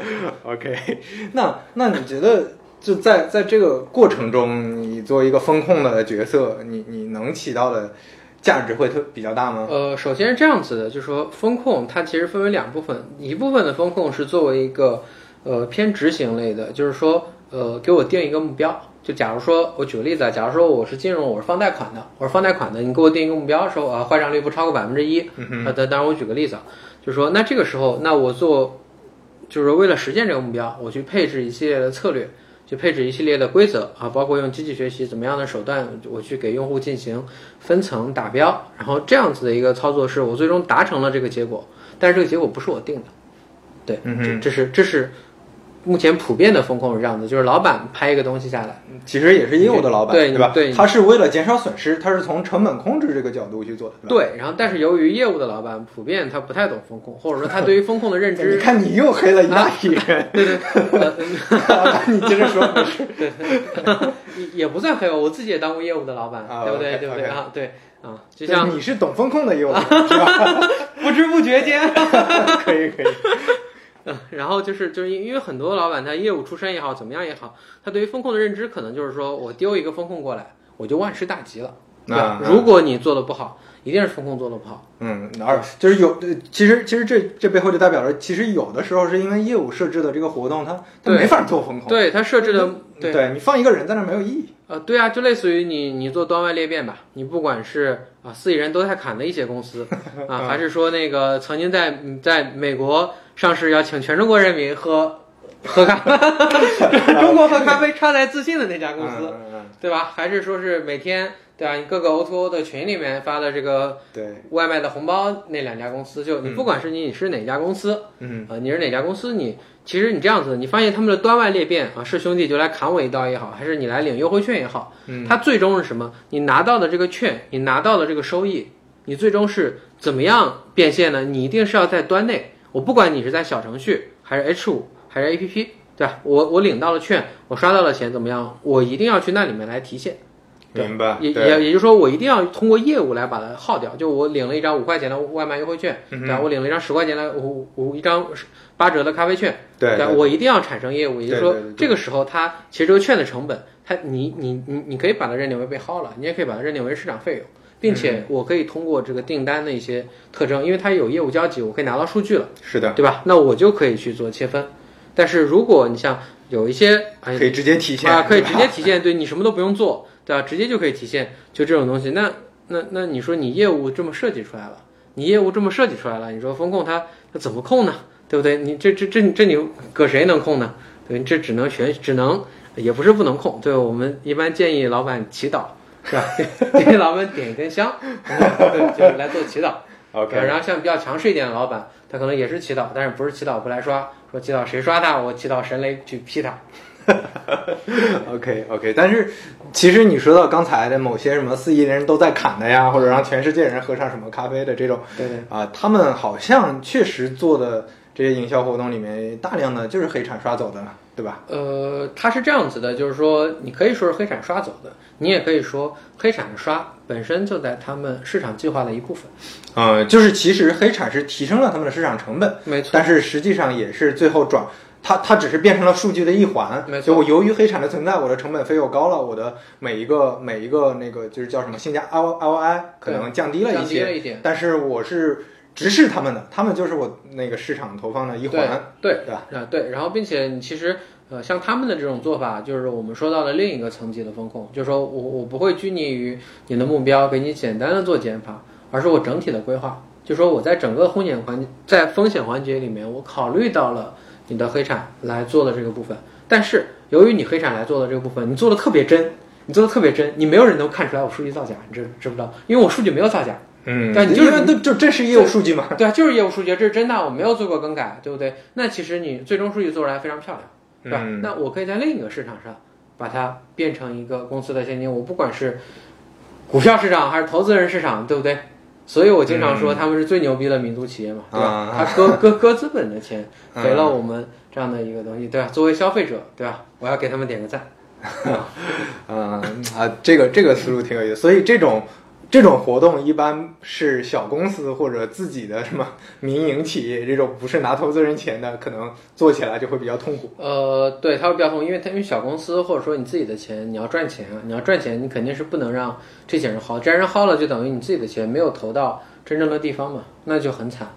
OK，那那你觉得就在在这个过程中，你作为一个风控的角色，你你能起到的价值会特比较大吗？呃，首先是这样子的，就是说风控它其实分为两部分，一部分的风控是作为一个呃偏执行类的，就是说呃给我定一个目标。就假如说我举个例子啊，假如说我是金融，我是放贷款的，我是放贷款的，你给我定一个目标，说啊坏账率不超过百分之一，呃，当当然我举个例子啊，就是说那这个时候，那我做就是说为了实现这个目标，我去配置一系列的策略，去配置一系列的规则啊，包括用机器学习怎么样的手段，我去给用户进行分层打标，然后这样子的一个操作是我最终达成了这个结果，但是这个结果不是我定的，对，这这是这是目前普遍的风控是这样的，就是老板拍一个东西下来，其实也是业务的老板，对吧？对他是为了减少损失，他是从成本控制这个角度去做的。吧对，然后但是由于业务的老板普遍他不太懂风控，或者说他对于风控的认知 你知，看你又黑了一大批人，对 对，呃 你接着说。也也不算黑我，我自己也当过业务的老板，啊对不对对不对啊？对啊，就像你是懂风控的业务，是吧？不知不觉间，可以可以。嗯，然后就是就是因为很多老板他业务出身也好，怎么样也好，他对于风控的认知可能就是说我丢一个风控过来，我就万事大吉了。啊如果你做的不好，一定是风控做的不好。嗯，而就是有，呃其实其实这这背后就代表着，其实有的时候是因为业务设置的这个活动，它它没法做风控。对它设置的，对对你放一个人在那儿没有意义。呃，对啊，就类似于你你做端外裂变吧，你不管是啊四亿人都在砍的一些公司 啊，还是说那个曾经在嗯在美国上市要请全中国人民喝 喝咖，中国喝咖啡超来自信的那家公司，对吧？还是说是每天对啊？你各个 O2O 的群里面发的这个对，外卖的红包那两家公司，就你不管是你你是哪家公司，嗯啊，你是哪家公司？你其实你这样子，你发现他们的端外裂变啊，是兄弟就来砍我一刀也好，还是你来领优惠券也好，嗯它最终是什么？你拿到的这个券，你拿到的这个收益，你最终是怎么样变现呢？你一定是要在端内，我不管你是在小程序还是 H 五还是 APP，对吧？我我领到了券，我刷到了钱，怎么样？我一定要去那里面来提现。对明白。也也也就是说，我一定要通过业务来把它耗掉。就我领了一张五块钱的外卖优惠券，嗯对吧？我领了一张十块钱的五五一张八折的咖啡券，吧？对对我一定要产生业务。也就是说这个时候它其实这个券的成本，它你你你你可以把它认定为被耗了，你也可以把它认定为市场费用，并嗯且我可以通过这个订单的一些特征，因为它有业务交集，我可以拿到数据了，是的，对吧？那我就可以去做切分。但是如果你像有一些哎可以直接提现啊，可以直接提现，对你什么都不用做，对吧？直接就可以体现，就这种东西。那那那你说你业务这么设计出来了，你业务这么设计出来了，你说风控它它怎么控呢？对不对？你这这这这你搁谁能控呢？对，这只能选，只能也不是不能控。对，我们一般建议老板祈祷，是吧？给老板点一根香，对，就是来做祈祷。OK，然后像比较强势一点的老板，他可能也是祈祷，但是不是祈祷不来刷，说祈祷谁刷他，我祈祷神雷去劈他。OK OK，但是其实你说到刚才的某些什么四亿人都在砍的呀，或者让全世界人喝上什么咖啡的这种对对。啊，他们好像确实做的这些营销活动里面，大量的就是黑产刷走的，对吧？呃，它是这样子的，就是说，你可以说是黑产刷走的，你也可以说黑产的刷本身就在他们市场计划的一部分。呃，就是其实黑产是提升了他们的市场成本，没错，但是实际上也是最后转。它它只是变成了数据的一环，没错就我由于黑产的存在，我的成本费又高了，我的每一个每一个那个就是叫什么性价 R O I 可能降低了一降低些，了一点。但是我是直视他们的，他们就是我那个市场投放的一环，对对吧？啊对，然后并且你其实呃，像他们的这种做法，就是我们说到了另一个层级的风控，就是说我我不会拘泥于你的目标，给你简单的做减法，而是我整体的规划，就说我在整个风险环在风险环节里面，我考虑到了你的黑产来做的这个部分，但是由于你黑产来做的这个部分，你做的特别真。你做的特别真，你没有人能看出来我数据造假，你知知不知道？因为我数据没有造假，嗯，对你就是就这是业务数据嘛，对啊，就是业务数据，这是真的，我没有做过更改，对不对？那其实你最终数据做出来非常漂亮，对吧？嗯那我可以在另一个市场上把它变成一个公司的现金，我不管是股票市场还是投资人市场，对不对？所以我经常说他们是最牛逼的民族企业嘛，对吧？啊他割割割资本的钱，嗯给了我们这样的一个东西，对吧？作为消费者，对吧？我要给他们点个赞。嗯 啊，这个这个思路挺有意思，所以这种这种活动一般是小公司或者自己的什么民营企业，这种不是拿投资人钱的，可能做起来就会比较痛苦。呃，对，它会比较痛苦，因为它因为小公司或者说你自己的钱，你要赚钱啊，你要赚钱，你肯定是不能让这些人薅，这些人薅了就等于你自己的钱没有投到真正的地方嘛，那就很惨。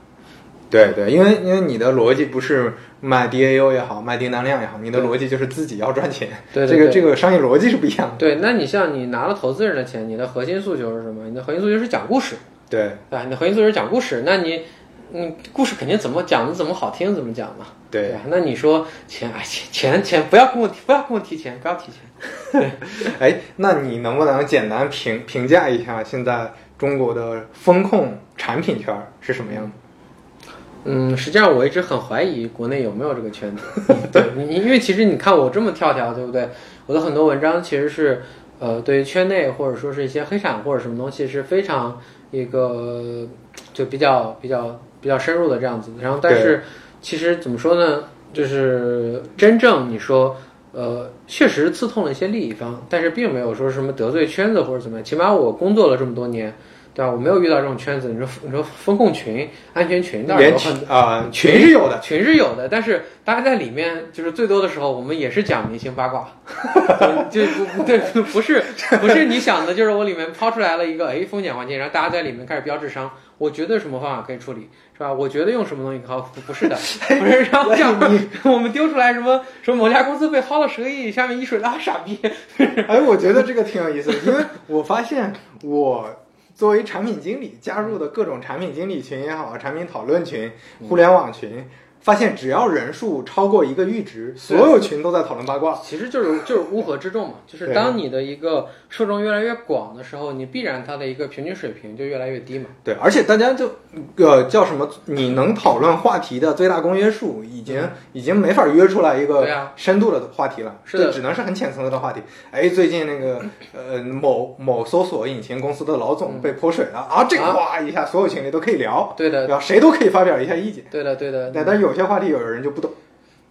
对对，因为因为你的逻辑不是卖 DAU 也好，卖订单量也好，你的逻辑就是自己要赚钱，对对这个这个商业逻辑是不一样的。对，那你像你拿了投资人的钱，你的核心诉求是什么？你的核心诉求是讲故事，对对吧？你的核心诉求是讲故事，那你，嗯，故事肯定怎么讲的怎么好听怎么讲嘛，对吧？那你说钱，哎，钱钱钱，不要跟我提，不要跟我提钱，不要提钱。哎，那你能不能简单评评价一下现在中国的风控产品圈是什么样的？嗯，实际上我一直很怀疑国内有没有这个圈子。对因为其实你看我这么跳跳，对不对？我的很多文章其实是，呃，对于圈内或者说是一些黑产或者什么东西是非常一个就比较比较比较深入的这样子。然后，但是其实怎么说呢？就是真正你说，呃，确实刺痛了一些利益方，但是并没有说什么得罪圈子或者怎么样。起码我工作了这么多年。对吧？我没有遇到这种圈子。你说你说风控群、安全群当然连有很群啊群是有的，群是有的，但是大家在里面就是最多的时候，我们也是讲明星八卦，就就不对，不是不是你想的，就是我里面抛出来了一个哎风险环境，然后大家在里面开始标智商，我觉得什么方法可以处理，是吧？我觉得用什么东西好，不不是的，不是，然后这样 我们丢出来什么什么某家公司被薅了十个亿，下面一水啊傻逼，哎，我觉得这个挺有意思的，因为我发现我作为产品经理加入的各种产品经理群也好，产品讨论群、互联网群，发现只要人数超过一个阈值，所有群都在讨论八卦。其实就是就是乌合之众嘛，就是当你的一个受众越来越广的时候，你必然它的一个平均水平就越来越低嘛。对，而且大家就呃叫什么？你能讨论话题的最大公约数已经、已经没法约出来一个深度的话题了，是的这只能是很浅层次的话题。哎，最近那个呃某某搜索引擎公司的老总被泼水了、啊，这个啊哗一下所有群里都可以聊，对的对，吧？谁都可以发表一下意见。对的，对的。但但是有些话题有的人就不懂。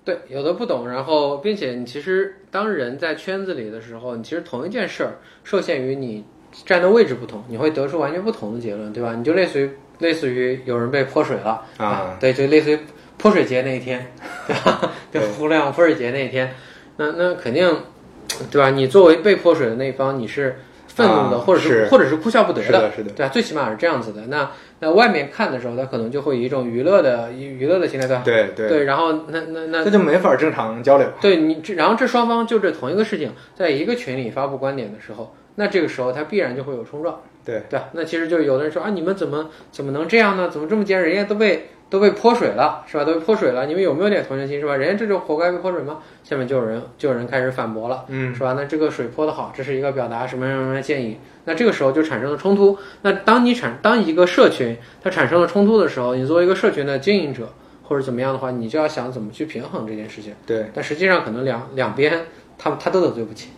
对，有的不懂，然后并且你其实当人在圈子里的时候，你其实同一件事儿受限于你站的位置不同，你会得出完全不同的结论，对吧？你就类似于类似于有人被泼水了啊，对，就类似于泼水节那一天，对吧？就对互联网泼水节那一天，那那肯定，对吧？你作为被泼水的那一方，你是愤怒的，啊或者是是或者是哭笑不得是的是的对吧？最起码是这样子的。那那外面看的时候，他可能就会以一种娱乐的娱娱乐的心态，对吧？对对，对，然后那那那这就没法正常交流。对你这，然后这双方就这同一个事情，在一个群里发布观点的时候，那这个时候他必然就会有冲撞，对对？那其实就有的人说啊，你们怎么怎么能这样呢？怎么这么尖？人家都被都被泼水了，是吧？都被泼水了，你们有没有点同情心，是吧？人家这就活该被泼水吗？下面就有人就有人开始反驳了，嗯，是吧？那这个水泼的好，这是一个表达什么什么什么的建议。那这个时候就产生了冲突。那当你产当一个社群它产生了冲突的时候，你作为一个社群的经营者或者怎么样的话，你就要想怎么去平衡这件事情。对但实际上可能两两边他们他都得罪不起，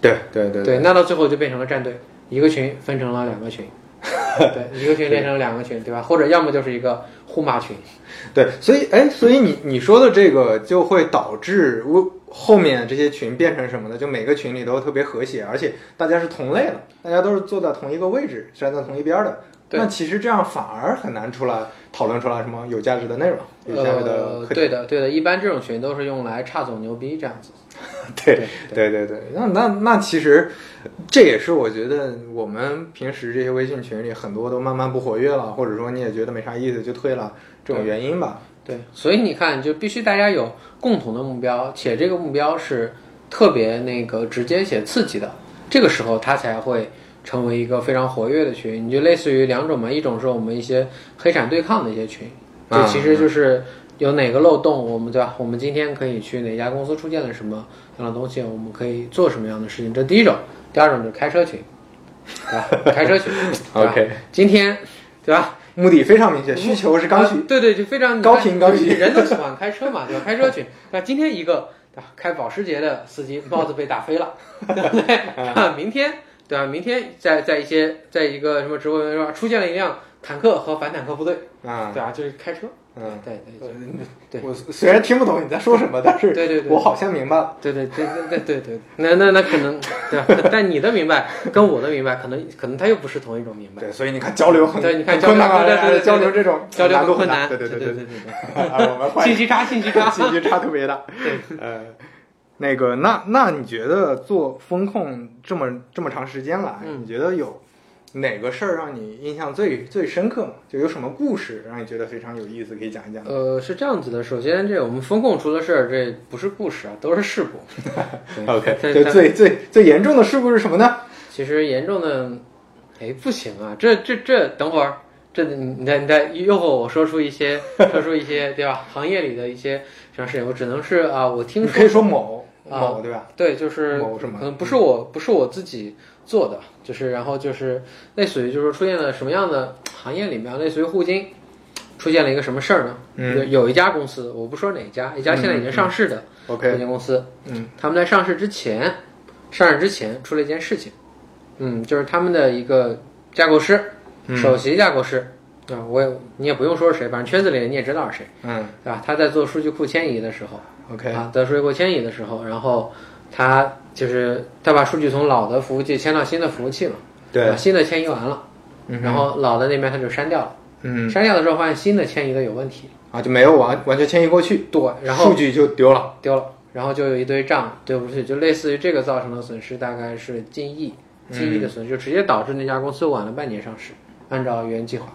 对对对对，那到最后就变成了战队，一个群分成了两个群，对，一个群变成两个群，对吧？或者要么就是一个互骂群，对，所以哎，所以你你说的这个就会导致我后面这些群变成什么呢？就每个群里都特别和谐，而且大家是同类了，大家都是坐在同一个位置，站在同一边儿的。对那其实这样反而很难出来讨论出来什么有价值的内容，有价值的呃。对的，对的，一般这种群都是用来岔总牛逼这样子，对对对对，那那那其实这也是我觉得我们平时这些微信群里很多都慢慢不活跃了，或者说你也觉得没啥意思就退了这种原因吧。对，所以你看，就必须大家有共同的目标，且这个目标是特别那个直接且刺激的，这个时候它才会成为一个非常活跃的群。你就类似于两种嘛，一种是我们一些黑产对抗的一些群，就啊其实就是有哪个漏洞，我们对吧？我们今天可以去哪家公司出现了什么样的东西，我们可以做什么样的事情，这第一种。第二种就是开车群，对吧？开车群 OK 今天对吧？目的非常明确，需求是刚需。啊对对，就非常高频刚需人都喜欢开车嘛，对吧？开车群，那今天一个对吧？开保时捷的司机帽子被打飞了，对不对？啊，明天对吧？明天在在一些在一个什么直播间说出现了一辆坦克和反坦克部队，啊，对啊，就是开车，嗯，对对对。对。我虽然听不懂你在说什么，但是对对对。我好像明白了。对对对对对对对，那那那可能对？但你的明白跟我的明白，可能可能他又不是同一种明白，对，所以你看交流很对你看很困难啊，交流对对对对交流这种交流很困难，对对对对对 我们换信息差信息差，信息差 特别大。对。呃，那个，那那你觉得做风控这么这么长时间来，嗯。你觉得有哪个事儿让你印象最最深刻嘛？就有什么故事让你觉得非常有意思，可以讲一讲？呃，是这样子的，首先这我们风控出了事儿，这不是故事啊，都是事故。对 OK，它它就最最最严重的事故是什么呢？其实严重的，哎，不行啊，这这这，等会儿，这你你再你再诱惑我说出一些 说出一些对吧？行业里的一些什么事情，我只能是啊，我听说可以说某啊某对吧？对，就是某什么可能不是我不是我自己做的，就是然后就是类似于就是出现了什么样的行业里面，类似于互金出现了一个什么事儿呢？嗯有有一家公司，我不说哪一家，一家现在已经上市的互，OK，金公司，嗯他们在上市之前，上市之前出了一件事情，嗯，就是他们的一个架构师，嗯首席架构师啊，我也你也不用说是谁，反正圈子里你也知道是谁，嗯对吧？他在做数据库迁移的时候。，OK，啊，在数据库迁移的时候，然后他就是他把数据从老的服务器迁到新的服务器嘛，对。把，新的迁移完了，嗯然后老的那边他就删掉了，嗯。删掉的时候发现新的迁移的有问题，啊就没有完完全迁移过去，对，然后数据就丢了。丢了，然后就有一堆账对不去，就类似于这个造成的损失大概是近亿，近亿的损失，就直接导致那家公司晚了半年上市，按照原计划。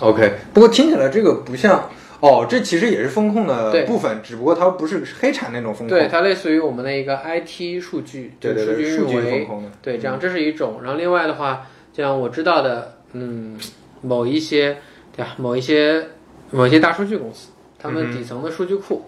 OK，不过听起来这个不像哦，这其实也是风控的部分，只不过它不是黑产那种风控。对，它类似于我们的一个 IT 数据，对对对，数数据风控的。对，这样这是一种。然后另外的话，像我知道的，嗯，某一些对吧，某一些某一些大数据公司，他们底层的数据库，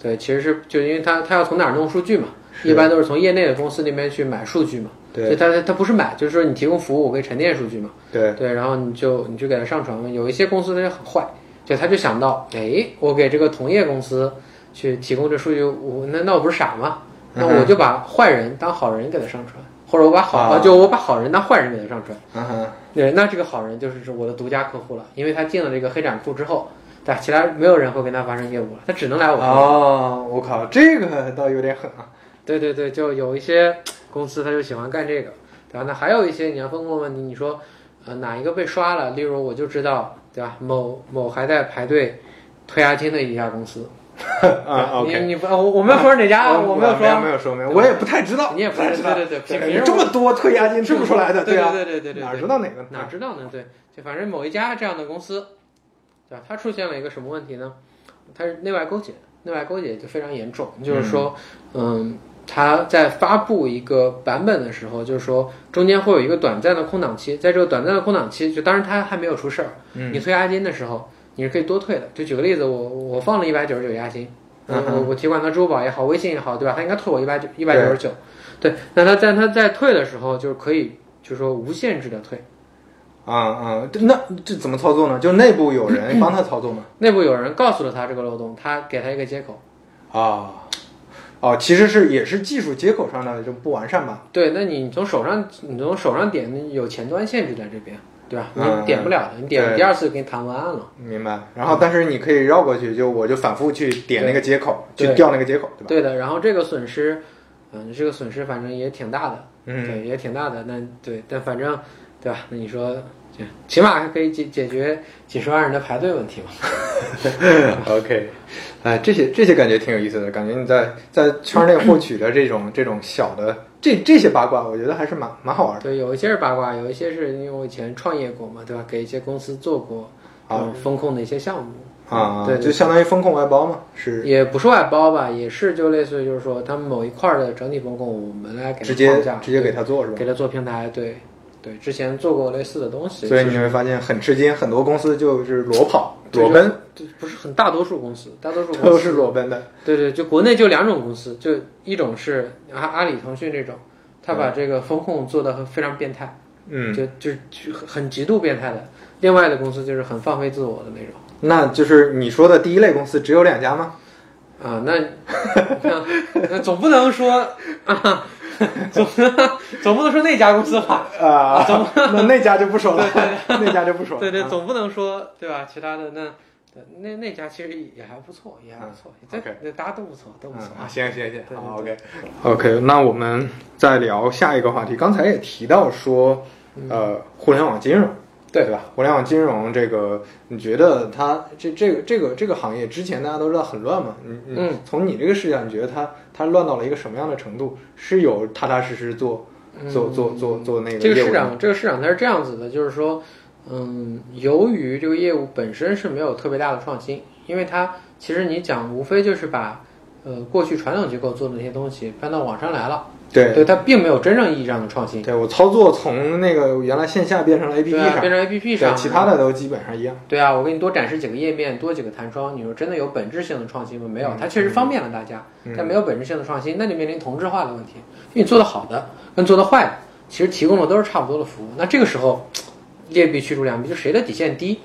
对，其实是就因为它它要从哪儿弄数据嘛，一般都是从业内的公司那边去买数据嘛。对它它不是买，就是说你提供服务，我可以沉淀数据嘛。对，对，然后你就你就给它上传嘛。有一些公司它就很坏，就他就想到，哎，我给这个同业公司去提供这数据，我那那我不是傻吗？那我就把坏人当好人给他上传，或者我把好、啊就我把好人当坏人给他上传。嗯那这个好人就是我的独家客户了，因为他进了这个黑展库之后，对吧，其他没有人会跟他发生业务了，他只能来我。哦，我靠，这个倒有点狠啊。对对对，就有一些公司他就喜欢干这个，对吧？那还有一些你要风控问题，你说，呃，哪一个被刷了？例如我就知道，对吧？某某还在排队退押金的一家公司，啊你，OK。你不我我没有说哪家，哦我没有说，没有说没有，我也不太知道，你也不太知道。对对对，这么多退押金退不出来的，对啊，对对对对，哪知道哪个？哪知道呢？对，就反正某一家这样的公司，对吧？它出现了一个什么问题呢？它是内外勾结，内外勾结就非常严重。就是说，嗯，它在发布一个版本的时候，就是说中间会有一个短暂的空档期，在这个短暂的空档期，就当然它还没有出事儿，嗯你退押金的时候，你是可以多退的。就举个例子，我我放了一百九十九押金。我嗯我我提款到支付宝也好，微信也好，对吧？他应该退我一百九一百九十九，对。那他在他在退的时候，就是可以，就是说无限制的退。啊啊，这那这怎么操作呢？就内部有人 帮他操作吗？内部有人告诉了他这个漏洞，他给他一个接口。啊，哦，其实是也是技术接口上的就不完善吧？对，那你从手上你从手上点，有前端限制在这边，对吧？嗯你点不了的，你点第二次给你弹文案了。明白。然后，但是你可以绕过去，就我就反复去点那个接口，对去调那个接口，对吧？对的，然后这个损失，嗯，这个损失反正也挺大的，嗯，对，也挺大的。那对，但反正对吧？那你说，这起码还可以解解决几十万人的排队问题嘛？OK，哎，这些这些感觉挺有意思的，感觉你在在圈内获取的这种这种小的这这些八卦，我觉得还是蛮蛮好玩的。对，有一些是八卦，有一些是因为我以前创业过嘛，对吧？给一些公司做过啊嗯风控的一些项目。啊，对对就相当于风控外包嘛，是也不是外包吧，也是就类似于就是说，他们某一块儿的整体风控，我们来给直接直接给他做是吧？给他做平台，对对，之前做过类似的东西，所以你会发现很吃惊，很多公司就是裸跑、裸奔，对不是很大多数公司，大多数公司都是裸奔的。对对，就国内就两种公司，就一种是阿阿里、腾讯这种，他把这个风控做的非常变态，嗯，就就就很极度变态的。另外的公司就是很放飞自我的那种。那就是你说的第一类公司只有两家吗？啊，那那 那总不能说啊，总总不能说那家公司吧？啊，总那那家就不说了，那家就不说了。对对，啊总不能说对吧？其他的那那那家其实也还不错，也还不错，这 OK 大家都不错，都不错嗯，啊。行行行，对好 OK OK，那我们再聊下一个话题。刚才也提到说，呃，互联网金融，对对吧？互联网金融这个，你觉得它这这个这个这个行业之前大家都知道很乱嘛？你你嗯从你这个视角，你觉得它它乱到了一个什么样的程度？是有踏踏实实做做做做做那个这个市场，这个市场它是这样子的，就是说，嗯，由于这个业务本身是没有特别大的创新，因为它其实你讲无非就是把呃过去传统机构做的那些东西搬到网上来了，对对，它并没有真正意义上的创新，对，我操作从那个原来线下变成了 APP 上，啊变成 APP 上，其他的都基本上一样。对啊，我给你多展示几个页面，多几个弹窗，你说真的有本质性的创新吗？没有，它确实方便了大家，嗯但没有本质性的创新，那就面临同质化的问题。因为你做的好的跟做的坏的，其实提供的都是差不多的服务。那这个时候，劣币驱逐良币，就谁的底线低，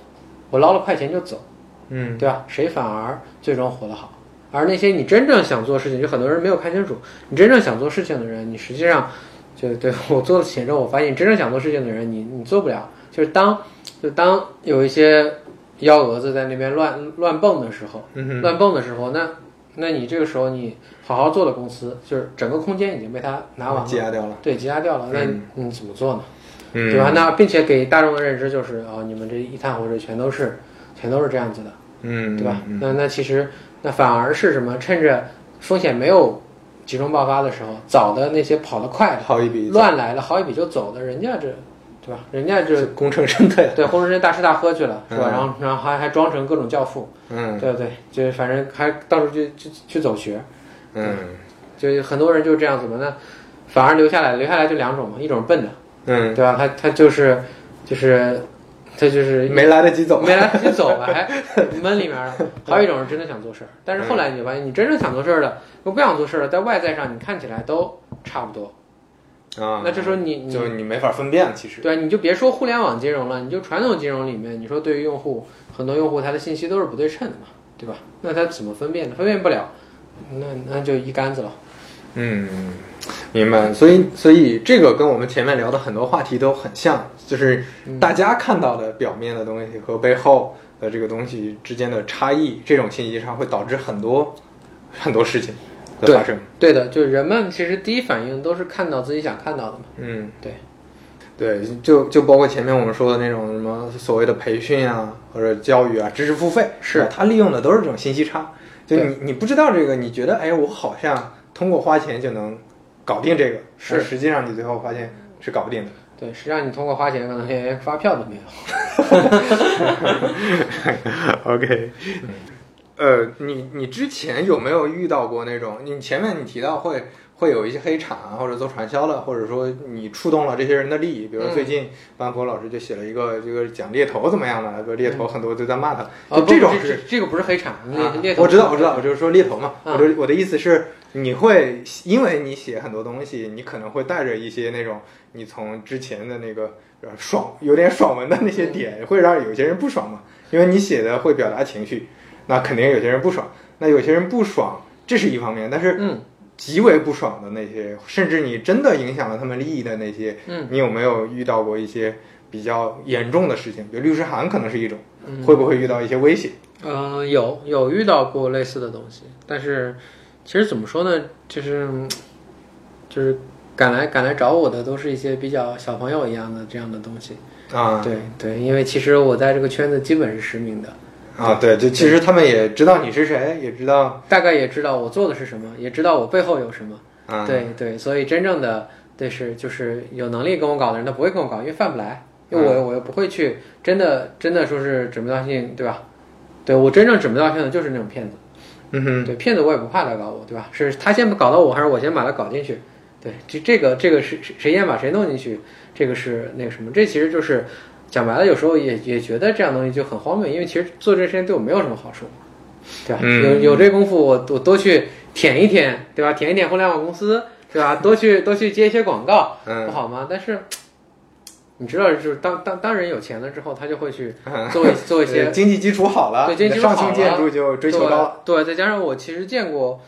我捞了快钱就走，嗯，对吧？谁反而最终活得好。而那些你真正想做事情，就很多人没有看清楚，你真正想做事情的人，你实际上就对 我做了体检之后，我发现你真正想做事情的人，你你做不了。就是当就当有一些幺蛾子在那边乱乱蹦的时候，乱蹦的时候，那那你这个时候你好好做的公司，就是整个空间已经被他拿完了，挤压掉了。对，挤压掉了，那嗯你怎么做呢？嗯，对吧？那并且给大众的认知就是哦，你们这一滩湖水全都是全都是这样子的，嗯，对吧？嗯那那其实那反而是什么？趁着风险没有集中爆发的时候，早的那些跑得快的、好一笔乱来了，好一笔就走的，人家这对吧？人家这功成身退，对功成身大吃大喝去了，是吧？嗯然后然后还还装成各种教父，嗯对对，就反正还到处去去去走学，嗯就很多人就是这样子嘛。那反而留下来，留下来就两种嘛，一种是笨的，嗯，对吧？他他就是就是他就是没来得及走，没来得及走吧，还 闷里面了。还有一种是真的想做事儿，但是后来你就发现，你真正想做事儿的和不想做事儿的，在外在上你看起来都差不多。啊，那这时候你你就你没法分辨，其实，对，你就别说互联网金融了，你就传统金融里面，你说对于用户，很多用户他的信息都是不对称的嘛，对吧？那他怎么分辨呢？分辨不了，那那就一竿子了。嗯，明白。所以，所以这个跟我们前面聊的很多话题都很像，就是大家看到的表面的东西和背后的这个东西之间的差异，这种信息差会导致很多很多事情的发生。对的，就人们其实第一反应都是看到自己想看到的嘛。嗯，对，对，就就包括前面我们说的那种什么所谓的培训啊，或者教育啊，知识付费，是吧他利用的都是这种信息差。就你你不知道这个，你觉得哎，我好像通过花钱就能搞定这个，是实际上你最后发现是搞不定的。对，实际上你通过花钱，可能连发票都没有。OK，呃，你你之前有没有遇到过那种？你前面你提到会会有一些黑产啊，或者做传销的，或者说你触动了这些人的利益，比如说最近班博老师就写了一个这个讲猎头怎么样的，个猎头很多都在骂他，啊，就这种这是。这个不是黑产，猎头我知道，我知道，我就是说猎头嘛。啊我就我的意思是，你会因为你写很多东西，你可能会带着一些那种你从之前的那个呃爽有点爽文的那些点，会让有些人不爽嘛。因为你写的会表达情绪，那肯定有些人不爽。那有些人不爽，这是一方面，但是嗯极为不爽的那些，甚至你真的影响了他们利益的那些，嗯你有没有遇到过一些比较严重的事情？比如律师函可能是一种，嗯会不会遇到一些威胁？呃，有有遇到过类似的东西，但是其实怎么说呢，就是嗯就是赶来赶来找我的都是一些比较小朋友一样的这样的东西。啊，对对，因为其实我在这个圈子基本是实名的，啊，对，就其实他们也知道你是谁，也知道大概也知道我做的是什么，也知道我背后有什么。啊，对对，所以真正的对是就是有能力跟我搞的人，他不会跟我搞，因为犯不来，因为我、我又不会去真的真的说是指名道姓，对吧？对我真正指名道姓的就是那种骗子。嗯哼，对，骗子我也不怕他搞我，对吧？是他先搞到我，还是我先把他搞进去？对，这这个这个是谁谁先把谁弄进去？这个是那个什么？这其实就是讲白了，有时候也也觉得这样东西就很荒谬，因为其实做这事情对我没有什么好处，对吧？嗯有有这功夫，我我多去舔一舔，对吧？舔一舔互联网公司，对吧？多去多去接一些广告，不嗯好吗？但是你知道，就是当当当人有钱了之后，他就会去嗯，做一做一些呃 经济基础好了，对经济基础好了上层建筑就追求高了。对。对，再加上我其实见过，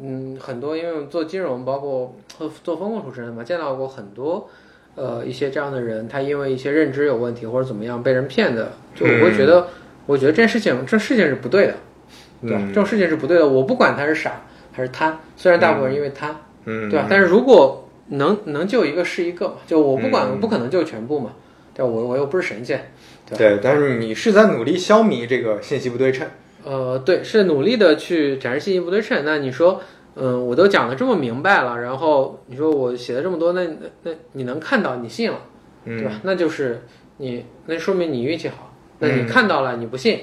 嗯，很多因为我做金融，包括做做风控出身的嘛，见到过很多，呃，一些这样的人，他因为一些认知有问题或者怎么样被人骗的，就我会觉得，我觉得这件事情，这事情是不对的，对吧？嗯这种事情是不对的。我不管他是傻还是贪，虽然大部分人因为贪，嗯，对吧？但是如果能能救一个是一个嘛，就我不管，嗯我不可能救全部嘛，对吧？我我又不是神仙。对，但是你是在努力消弭这个信息不对称。呃，对，是努力的去展示信息不对称。那你说，嗯，我都讲的这么明白了，然后你说我写了这么多，那那那你能看到，你信了，对嗯吧？那就是你，那说明你运气好。那你嗯看到了，你不信，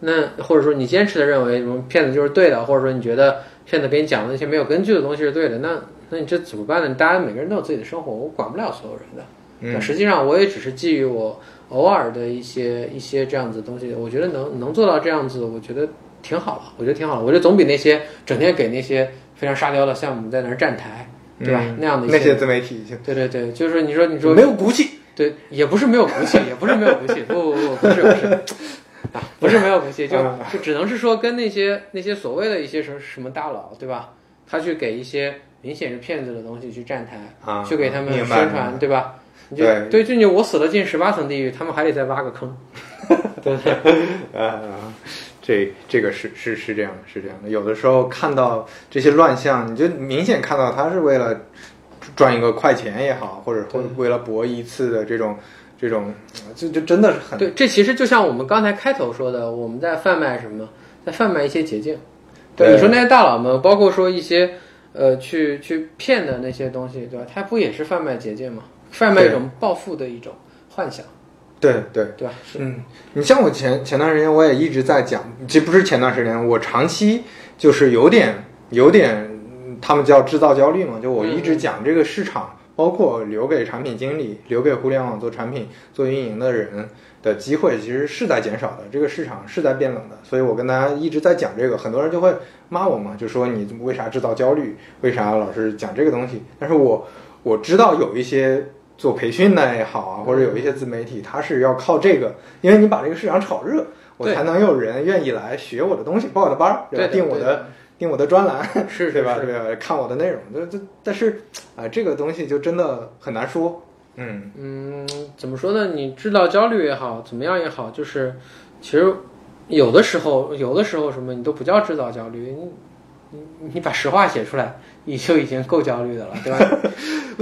那或者说你坚持的认为什么骗子就是对的，或者说你觉得骗子给你讲的那些没有根据的东西是对的，那那你这怎么办呢？大家每个人都有自己的生活，我管不了所有人的。实际上我也只是基于我偶尔的一些一些这样子的东西，我觉得能能做到这样子，我觉得挺好了，我觉得挺好了，我觉得总比那些整天给那些非常沙雕的项目在那儿站台，对吧？嗯那样的一那些自媒体就对对对，就是你说你说没有骨气。对，也不是没有骨气，也不是没有骨气，不不不，不是不是，啊，不是没有骨气，就嗯就只能是说跟那些那些所谓的一些什么什么大佬，对吧？他去给一些明显是骗子的东西去站台，啊去给他们宣传，对吧？你就对对，就你我死了进十八层地狱，他们还得再挖个坑，对不对？啊，这这个是是是这样的，是这样的。有的时候看到这些乱象，你就明显看到他是为了赚一个快钱也好，或者或者为了博一次的这种这种，就就真的是很对，这其实就像我们刚才开头说的，我们在贩卖什么，在贩卖一些捷径。对你说那些大佬们，包括说一些呃去去骗的那些东西，对吧？他不也是贩卖捷径吗？贩卖一种暴富的一种幻想，对对。对吧？嗯，你像我前前段时间我也一直在讲，这不是前段时间，我长期就是有点有点，嗯他们叫制造焦虑嘛，就我一直讲这个市场，包括留给产品经理、留给互联网做产品、做运营的人的机会，其实是在减少的，这个市场是在变冷的，所以我跟大家一直在讲这个，很多人就会骂我嘛，就说你为啥制造焦虑，为啥老是讲这个东西？但是我我知道有一些。做培训的也好啊，或者有一些自媒体，它是要靠这个，因为你把这个市场炒热，我才能有人愿意来学我的东西，报我的班儿，对吧？对的对订我的订我的专栏，是对吧？是对吧？看我的内容，这这，但是啊、这个东西就真的很难说。嗯，嗯，怎么说呢？你制造焦虑也好，怎么样也好，就是其实有的时候，有的时候什么你都不叫制造焦虑，你你你把实话写出来，你就已经够焦虑的了，对吧？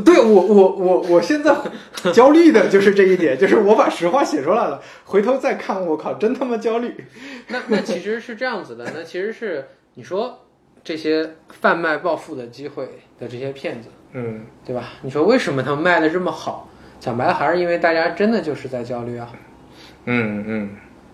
对我我我我现在焦虑的就是这一点，就是我把实话写出来了，回头再看，我靠，真他妈焦虑。那那其实是这样子的，那其实是你说这些贩卖暴富的机会的这些骗子，嗯，对吧？你说为什么他们卖的这么好？讲白了还是因为大家真的就是在焦虑啊，嗯嗯，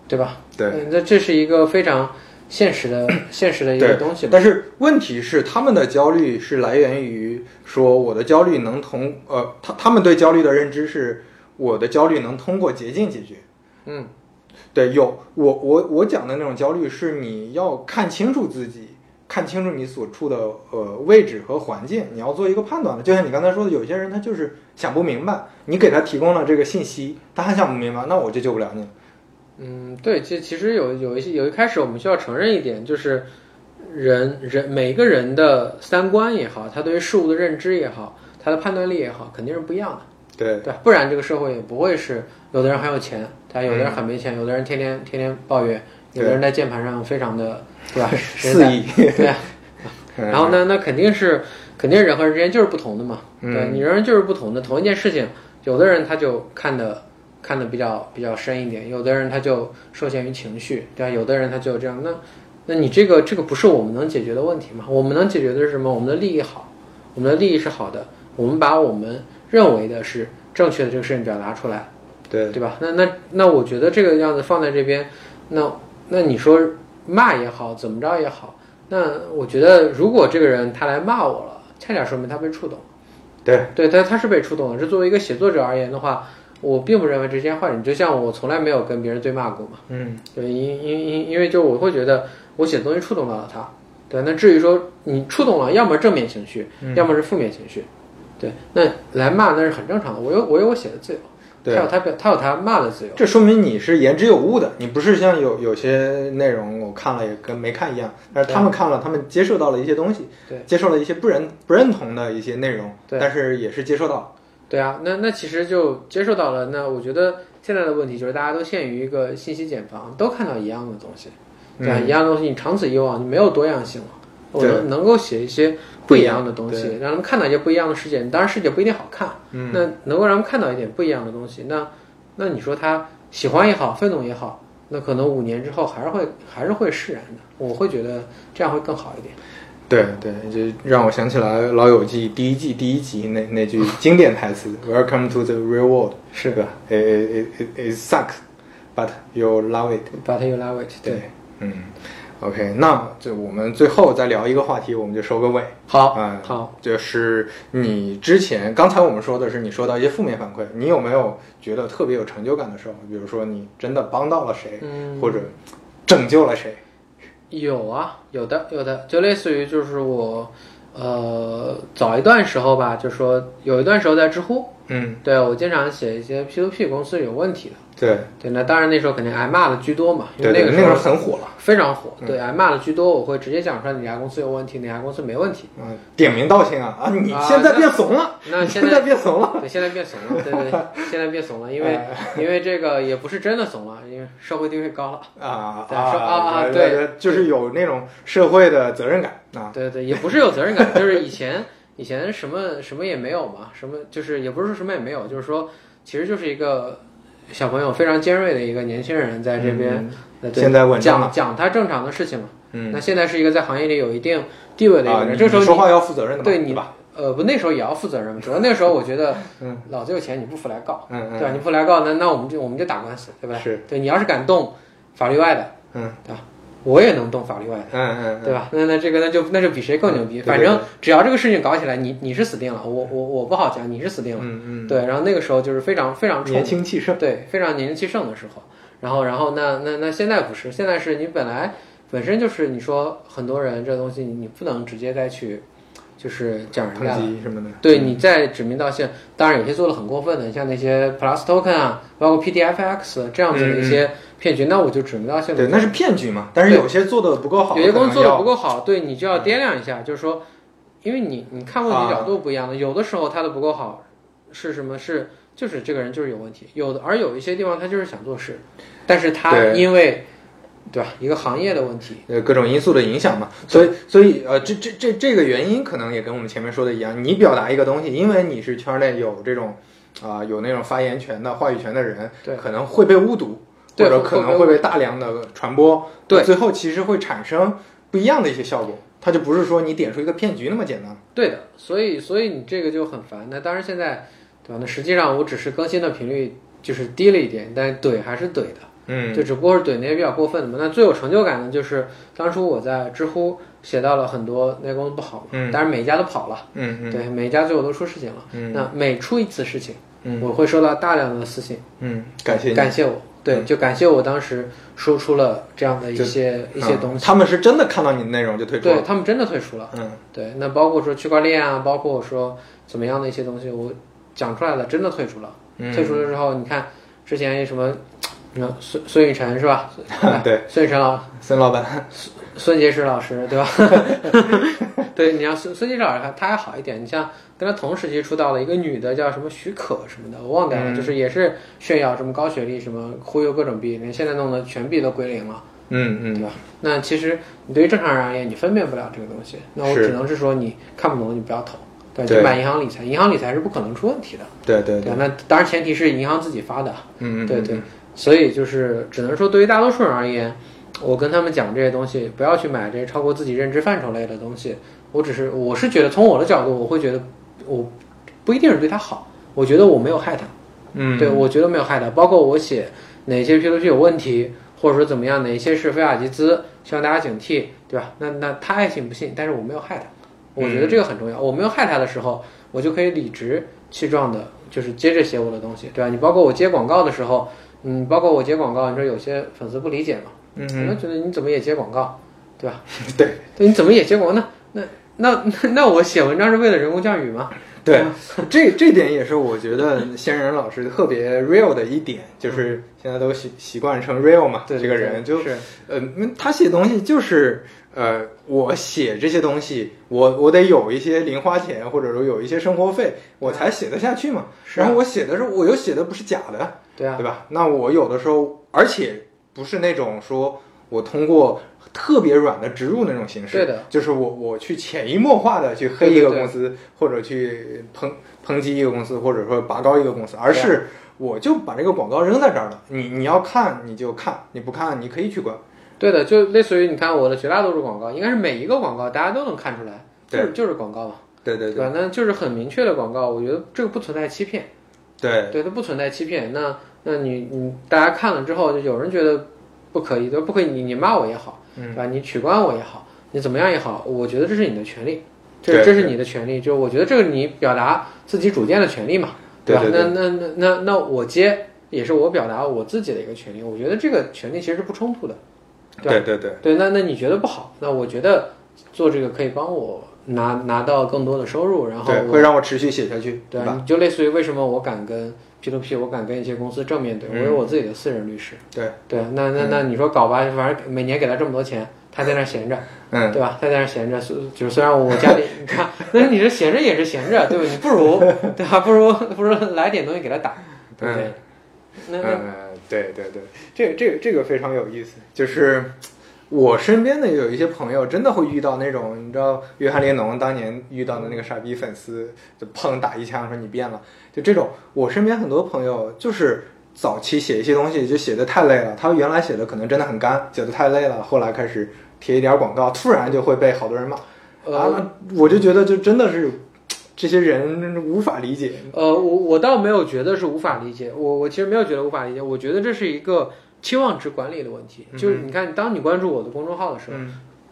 对吧？对。嗯，那这是一个非常现实的、现实的一个东西。但是问题是，他们的焦虑是来源于说我的焦虑能同呃，他他们对焦虑的认知是我的焦虑能通过捷径解决。嗯，对，有我我我讲的那种焦虑是你要看清楚自己，看清楚你所处的呃位置和环境，你要做一个判断的。就像你刚才说的，有些人他就是想不明白，你给他提供了这个信息，他还想不明白，那我就救不了你了。嗯，对，其其实有有一些有一开始我们需要承认一点，就是人人每个人的三观也好，他对于事物的认知也好，他的判断力也好，肯定是不一样的，对。对？不然这个社会也不会是有的人很有钱，他有的人很没钱，有的人天天天天抱怨，有的人在键盘上非常的对吧？肆意。对啊，然后呢，那肯定是肯定人和人之间就是不同的嘛，对你人就是不同的，同一件事情，有的人他就看的看的比较比较深一点，有的人他就受限于情绪，对吧？有的人他就这样，那那你这个这个不是我们能解决的问题嘛？我们能解决的是什么？我们的利益好，我们的利益是好的，我们把我们认为的是正确的这个事情表达出来，对对吧？那那那我觉得这个样子放在这边，那那你说骂也好，怎么着也好，那我觉得如果这个人他来骂我了，恰恰说明他被触动。对对，他他是被触动了。这作为一个写作者而言的话，我并不认为这是件坏事。就像我从来没有跟别人对骂过嘛。嗯，对，因因因因为就我会觉得我写的东西触动到了他。对，那至于说你触动了，要么正面情绪，要么是负面情绪。对，那来骂那是很正常的。我有我有我写的自由，对他有他表他有他骂的自由。这说明你是言之有物的，你不是像有有些内容我看了也跟没看一样，但是他们看了，他们接受到了一些东西，对，接受了一些不认不认同的一些内容，对但是也是接受到了。对啊，那那其实就接受到了。那我觉得现在的问题就是大家都陷于一个信息茧房，都看到一样的东西，对吧？一样的东西，你长此以往，你没有多样性了。我对能能够写一些不一样的东西，让他们看到一些不一样的世界。当然，世界不一定好看，嗯那能够让他们看到一点不一样的东西，那那你说他喜欢也好，愤怒也好，那可能五年之后还是会还是会释然的。我会觉得这样会更好一点。对对，就让我想起来《老友记》第一季第一集那那句 经典台词：“Welcome to the real world。”是的，it it it it sucks, but you love it。But you love it，对，嗯，OK，那就我们最后再聊一个话题，我们就收个尾。好，嗯，好，就是你之前刚才我们说的是你收到一些负面反馈，你有没有觉得特别有成就感的时候？比如说你真的帮到了谁，嗯或者拯救了谁？有啊，有的，有的，就类似于就是我，呃，早一段时候吧，就说有一段时候在知乎，嗯，对我经常写一些 P to P 公司有问题的，对对，那当然那时候肯定挨骂的居多嘛，因为那个时候很火了。非常火，对，挨骂的居多，我会直接讲出来哪家公司有问题，哪家公司没问题。嗯，点名道姓啊啊！你啊现在变怂了，那 现在变怂了。对，现在变怂了，对对对，现在变怂了，因为哎因为这个也不是真的怂了，因为社会地位高了，啊对说啊啊对对对，就是有那种社会的责任感啊。对对，也不是有责任感，就是以前以前什么什么也没有嘛，什么就是也不是说什么也没有，就是说其实就是一个小朋友非常尖锐的一个年轻人在这边、讲讲他正常的事情嘛。嗯那现在是一个在行业里有一定地位的一啊，个人，你这时候说话要负责任的嘛，对你吧？呃不那时候也要负责任嘛，主要那时候我觉得 嗯老子有钱你不服来告，嗯嗯，对吧？你不来告那那我们就我们就打官司，对吧？是，对你要是敢动法律外的，嗯对吧？我也能动法律外的。嗯嗯，对吧？那那这个那就那就比谁更牛逼。对对反正只要这个事情搞起来，你你是死定了，我我我不好讲，你是死定了。嗯嗯，对，然后那个时候就是非常非常年轻气盛，对，非常年轻气盛的时候。然后然后那那那现在不是，现在是你本来本身就是你说很多人这东西你不能直接再去就是讲什么的，对，你在指名道姓，当然有些做的很过分的，像那些 Plus Token 啊，包括 PDFX 这样子的一些骗局，那我就指名道姓对，那是骗局嘛。但是有些做的不够好，有些公司做的不够，好，对你就要掂量一下，就是说，因为你你看问题角度不一样的，有的时候他的不够好是什么？是就是这个人就是有问题，有的而有一些地方他就是想做事，但是他因为对吧一个行业的问题，呃，各种因素的影响嘛。所以所以呃，这这这这个原因可能也跟我们前面说的一样，你表达一个东西，因为你是圈内有这种啊、有那种发言权的话语权的人，对可能会被误读，对或者可能会被大量的传播，对最后其实会产生不一样的一些效果。它就不是说你点出一个骗局那么简单。对的，所以所以你这个就很烦。那当然现在对吧？那实际上我只是更新的频率就是低了一点，但怼还是怼的。嗯就只不过是怼那些比较过分的嘛。那最有成就感的就是当初我在知乎写到了很多那公司不好嘛，嗯当然每一家都跑了，嗯嗯对，每一家最后都出事情了。嗯那每出一次事情，嗯我会收到大量的私信，嗯，感谢。感谢我，对，嗯就感谢我当时说出了这样的一些一些嗯东西。他们是真的看到你的内容就退出了。对他们真的退出了，嗯对，那包括说区块链啊，包括说怎么样的一些东西，我讲出来了，真的退出了。嗯，退出了之后，你看之前什么，你看孙孙雨晨是吧？对，孙雨晨老孙老板，孙孙杰石老师，对吧？对，你像孙孙杰石老师，他他还好一点。你像跟他同时期出道的一个女的，叫什么许可什么的，我忘掉了，嗯就是也是炫耀什么高学历，什么忽悠各种币，连现在弄得全币都归零了，嗯嗯对吧？那其实你对于正常人而言，你分辨不了这个东西，那我只能是说你看不懂，你不要投。对，对就买银行理财，银行理财是不可能出问题的。对对对，那当然前提是银行自己发的。嗯嗯对对，所以就是只能说，对于大多数人而言，我跟他们讲这些东西，不要去买这些超过自己认知范畴类的东西。我只是我是觉得，从我的角度，我会觉得我不一定是对他好，我觉得我没有害他。嗯对，我觉得没有害他。包括我写哪些 P2P 有问题，或者说怎么样，哪些是非法集资，希望大家警惕，对吧？那那他爱信不信，但是我没有害他。我觉得这个很重要。我没有害他的时候，我就可以理直气壮的，就是接着写我的东西，对吧？你包括我接广告的时候，嗯，包括我接广告，你说有些粉丝不理解嘛，嗯可能觉得你怎么也接广告，对吧？对对，你怎么也接广告？那那那 那我写文章是为了人工降雨吗？对，这这点也是我觉得仙人老师特别 real 的一点，就是现在都习习惯成 real 嘛，对，这个人就是呃，嗯他写东西就是呃，我写这些东西，我我得有一些零花钱，或者说有一些生活费，我才写得下去嘛。然后我写的时候，我又写的不是假的，对啊，对吧？那我有的时候，而且不是那种说我通过特别软的植入那种形式，对的，就是我我去潜移默化的去黑一个公司，或者去抨抨击一个公司，或者说拔高一个公司，而是我就把这个广告扔在这儿了，你你要看你就看，你不看你可以去关。对的，就类似于你看我的绝大多数广告，应该是每一个广告大家都能看出来，就是就是广告嘛，对对对。反正就是很明确的广告，我觉得这个不存在欺骗，对对，它不存在欺骗。那那你你大家看了之后，就有人觉得不可以，对，不可以，你你骂我也好，嗯对吧？你取关我也好，你怎么样也好，我觉得这是你的权利，这这是你的权利，就我觉得这个你表达自己主见的权利嘛，吧？对对对那那那那那我接也是我表达我自己的一个权利，我觉得这个权利其实是不冲突的。对对对对，那那你觉得不好？那我觉得做这个可以帮我拿拿到更多的收入，然后会让我持续写下去，对吧？就类似于为什么我敢跟 P to P，我敢跟一些公司正面对，我嗯有我自己的私人律师。对对，那那那你说搞吧，反正每年给他这么多钱，他在那儿闲着，嗯，对吧？他在那儿闲着，虽就是虽然我家里你看，但是你这闲着也是闲着，对吧？你不如 对吧？不如不如来点东西给他打，对不对？那对对对，这个这个这个非常有意思，就是，我身边的有一些朋友真的会遇到那种，你知道，约翰列侬当年遇到的那个傻逼粉丝，就砰打一枪说你变了，就这种。我身边很多朋友就是早期写一些东西就写的太累了，他原来写的可能真的很干，写的太累了，后来开始贴一点广告，突然就会被好多人骂。啊，我就觉得就真的是这些人无法理解。呃，我我倒没有觉得是无法理解，我我其实没有觉得无法理解，我觉得这是一个。期望值管理的问题，就是你看，当你关注我的公众号的时候，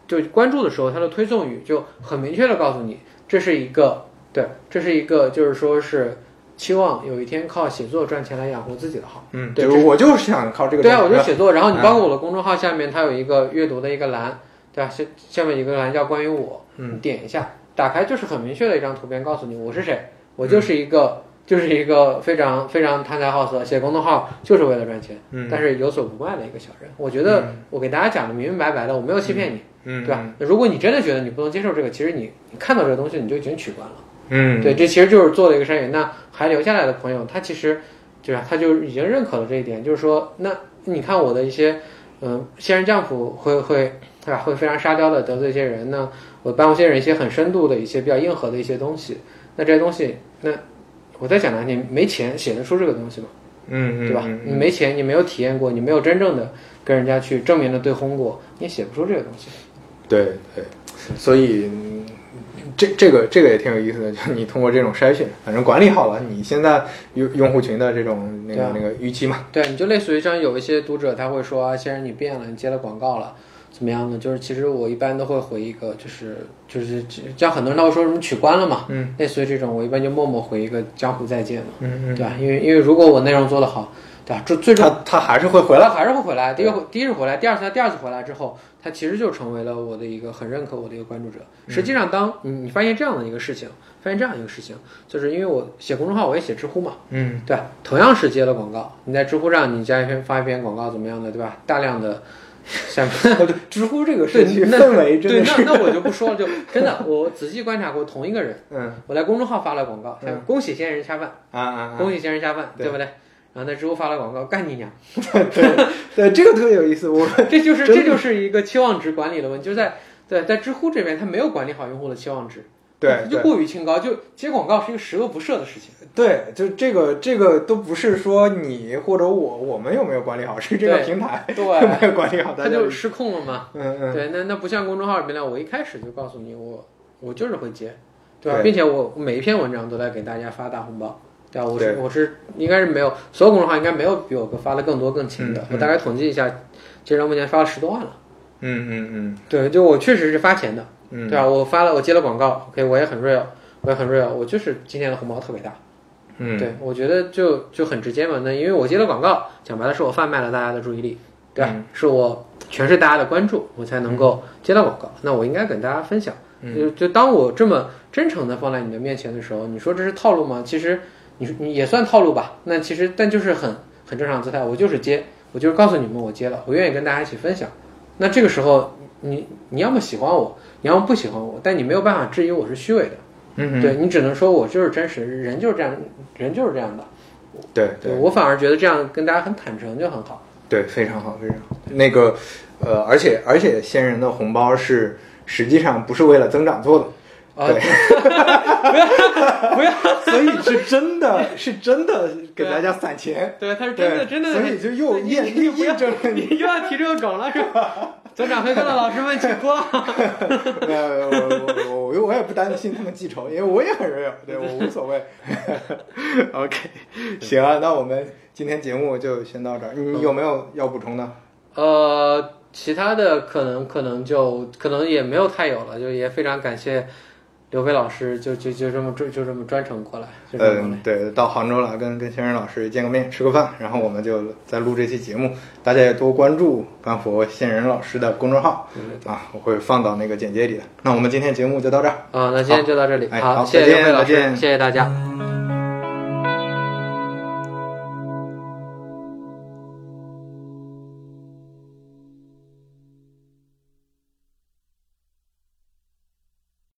就关注的时候，它的推送语就很明确的告诉你，这是一个对，这是一个就是说是期望有一天靠写作赚钱来养活自己的号。嗯，对，我就是想靠这个。对啊，我就写作，然后你包括我的公众号下面，它有一个阅读的一个栏，对吧？下下面一个栏叫关于我，嗯，点一下，打开就是很明确的一张图片，告诉你我是谁，我就是一个。就是一个非常非常贪财好色，写公众号就是为了赚钱，但是有所不卖的一个小人。我觉得我给大家讲的明明白白的，我没有欺骗你，对吧？那如果你真的觉得你不能接受这个，其实你你看到这个东西你就已经取关了。嗯，对，这其实就是做了一个筛选。那还留下来的朋友，他其实对吧？他就已经认可了这一点，就是说，那你看我的一些嗯，仙人降谱会会对吧？会非常沙雕的得罪一些人呢。我帮一些人一些很深度的一些比较硬核的一些东西，那这些东西那。我在讲呢，你没钱写得出这个东西吗？嗯，对吧？你没钱，你没有体验过，你没有真正的跟人家去正面的对轰过，你也写不出这个东西。对对，所以这这个这个也挺有意思的，就你通过这种筛选，反正管理好了你现在用用户群的这种那个那个预期嘛。对，你就类似于像有一些读者他会说啊，先生你变了，你接了广告了。怎么样呢？就是其实我一般都会回一个，就是就是像很多人他会说什么取关了嘛，嗯，类似于这种，我一般就默默回一个江湖再见嘛，嗯嗯，对吧？因为因为如果我内容做得好，对吧？最最终他他还是会回来，还是会回来。第一个第一次回来，第二次他第二次回来之后，他其实就成为了我的一个很认可我的一个关注者。实际上，当你你发现这样的一个事情，发现这样一个事情，就是因为我写公众号，我也写知乎嘛，嗯，对，同样是接了广告，你在知乎上你加一篇发一篇广告怎么样的，对吧？大量的。像 对知乎这个社区氛围真的是，那那我就不说了，就真的，我仔细观察过同一个人，嗯，我在公众号发了广告，他恭喜仙人下饭啊啊，恭喜仙人下饭，对不对？然后在知乎发了广告，干你娘！对对，这个特别有意思，我 这就是这就是一个期望值管理的问题，就在对在知乎这边，他没有管理好用户的期望值。对，就过于清高，就接广告是一个十恶不赦的事情。对，就这个这个都不是说你或者我我们有没有管理好，是这个平台对没有管理好，它就失控了嘛。嗯嗯。对，那那不像公众号里面，我一开始就告诉你，我我就是会接，对吧？并且我每一篇文章都在给大家发大红包，对吧？我是我是应该是没有所有公众号应该没有比我发的更多更勤的。我大概统计一下，其实目前发了十多万了。嗯嗯嗯。对，就我确实是发钱的。嗯，对吧？我发了，我接了广告，OK，我也很 real，我也很 real，我就是今年的红包特别大。嗯，对，我觉得就就很直接嘛。那因为我接了广告，讲白了是我贩卖了大家的注意力，对吧？是我全是大家的关注，我才能够接到广告。那我应该跟大家分享。就就当我这么真诚的放在你的面前的时候，你说这是套路吗？其实你你也算套路吧。那其实但就是很很正常姿态，我就是接，我就是告诉你们我接了，我愿意跟大家一起分享。那这个时候你你要么喜欢我。你要不喜欢我，但你没有办法质疑我是虚伪的，嗯，对你只能说我就是真实，人就是这样，人就是这样的，对对，我反而觉得这样跟大家很坦诚就很好，对，非常好，非常好。那个，呃，而且而且仙人的红包是实际上不是为了增长做的。对，不要不要，所以是真的是真的给大家散钱，对，他是真的真的，所以就又验验证了你又要提这个梗了是吧？增长会课的老师们请坐。呃，我我我我也不担心他们记仇，因为我也很 real，对我无所谓。OK，行啊，那我们今天节目就先到这儿，你有没有要补充的？呃，其他的可能可能就可能也没有太有了，就也非常感谢。刘飞老师就就就这么就就这么专程过来，嗯，对，到杭州了，跟跟先生老师见个面，吃个饭，然后我们就再录这期节目，大家也多关注干佛仙人老师的公众号，啊，我会放到那个简介里的。那我们今天节目就到这儿，啊，那今天就到这里，好，谢谢刘飞老师，谢谢大家。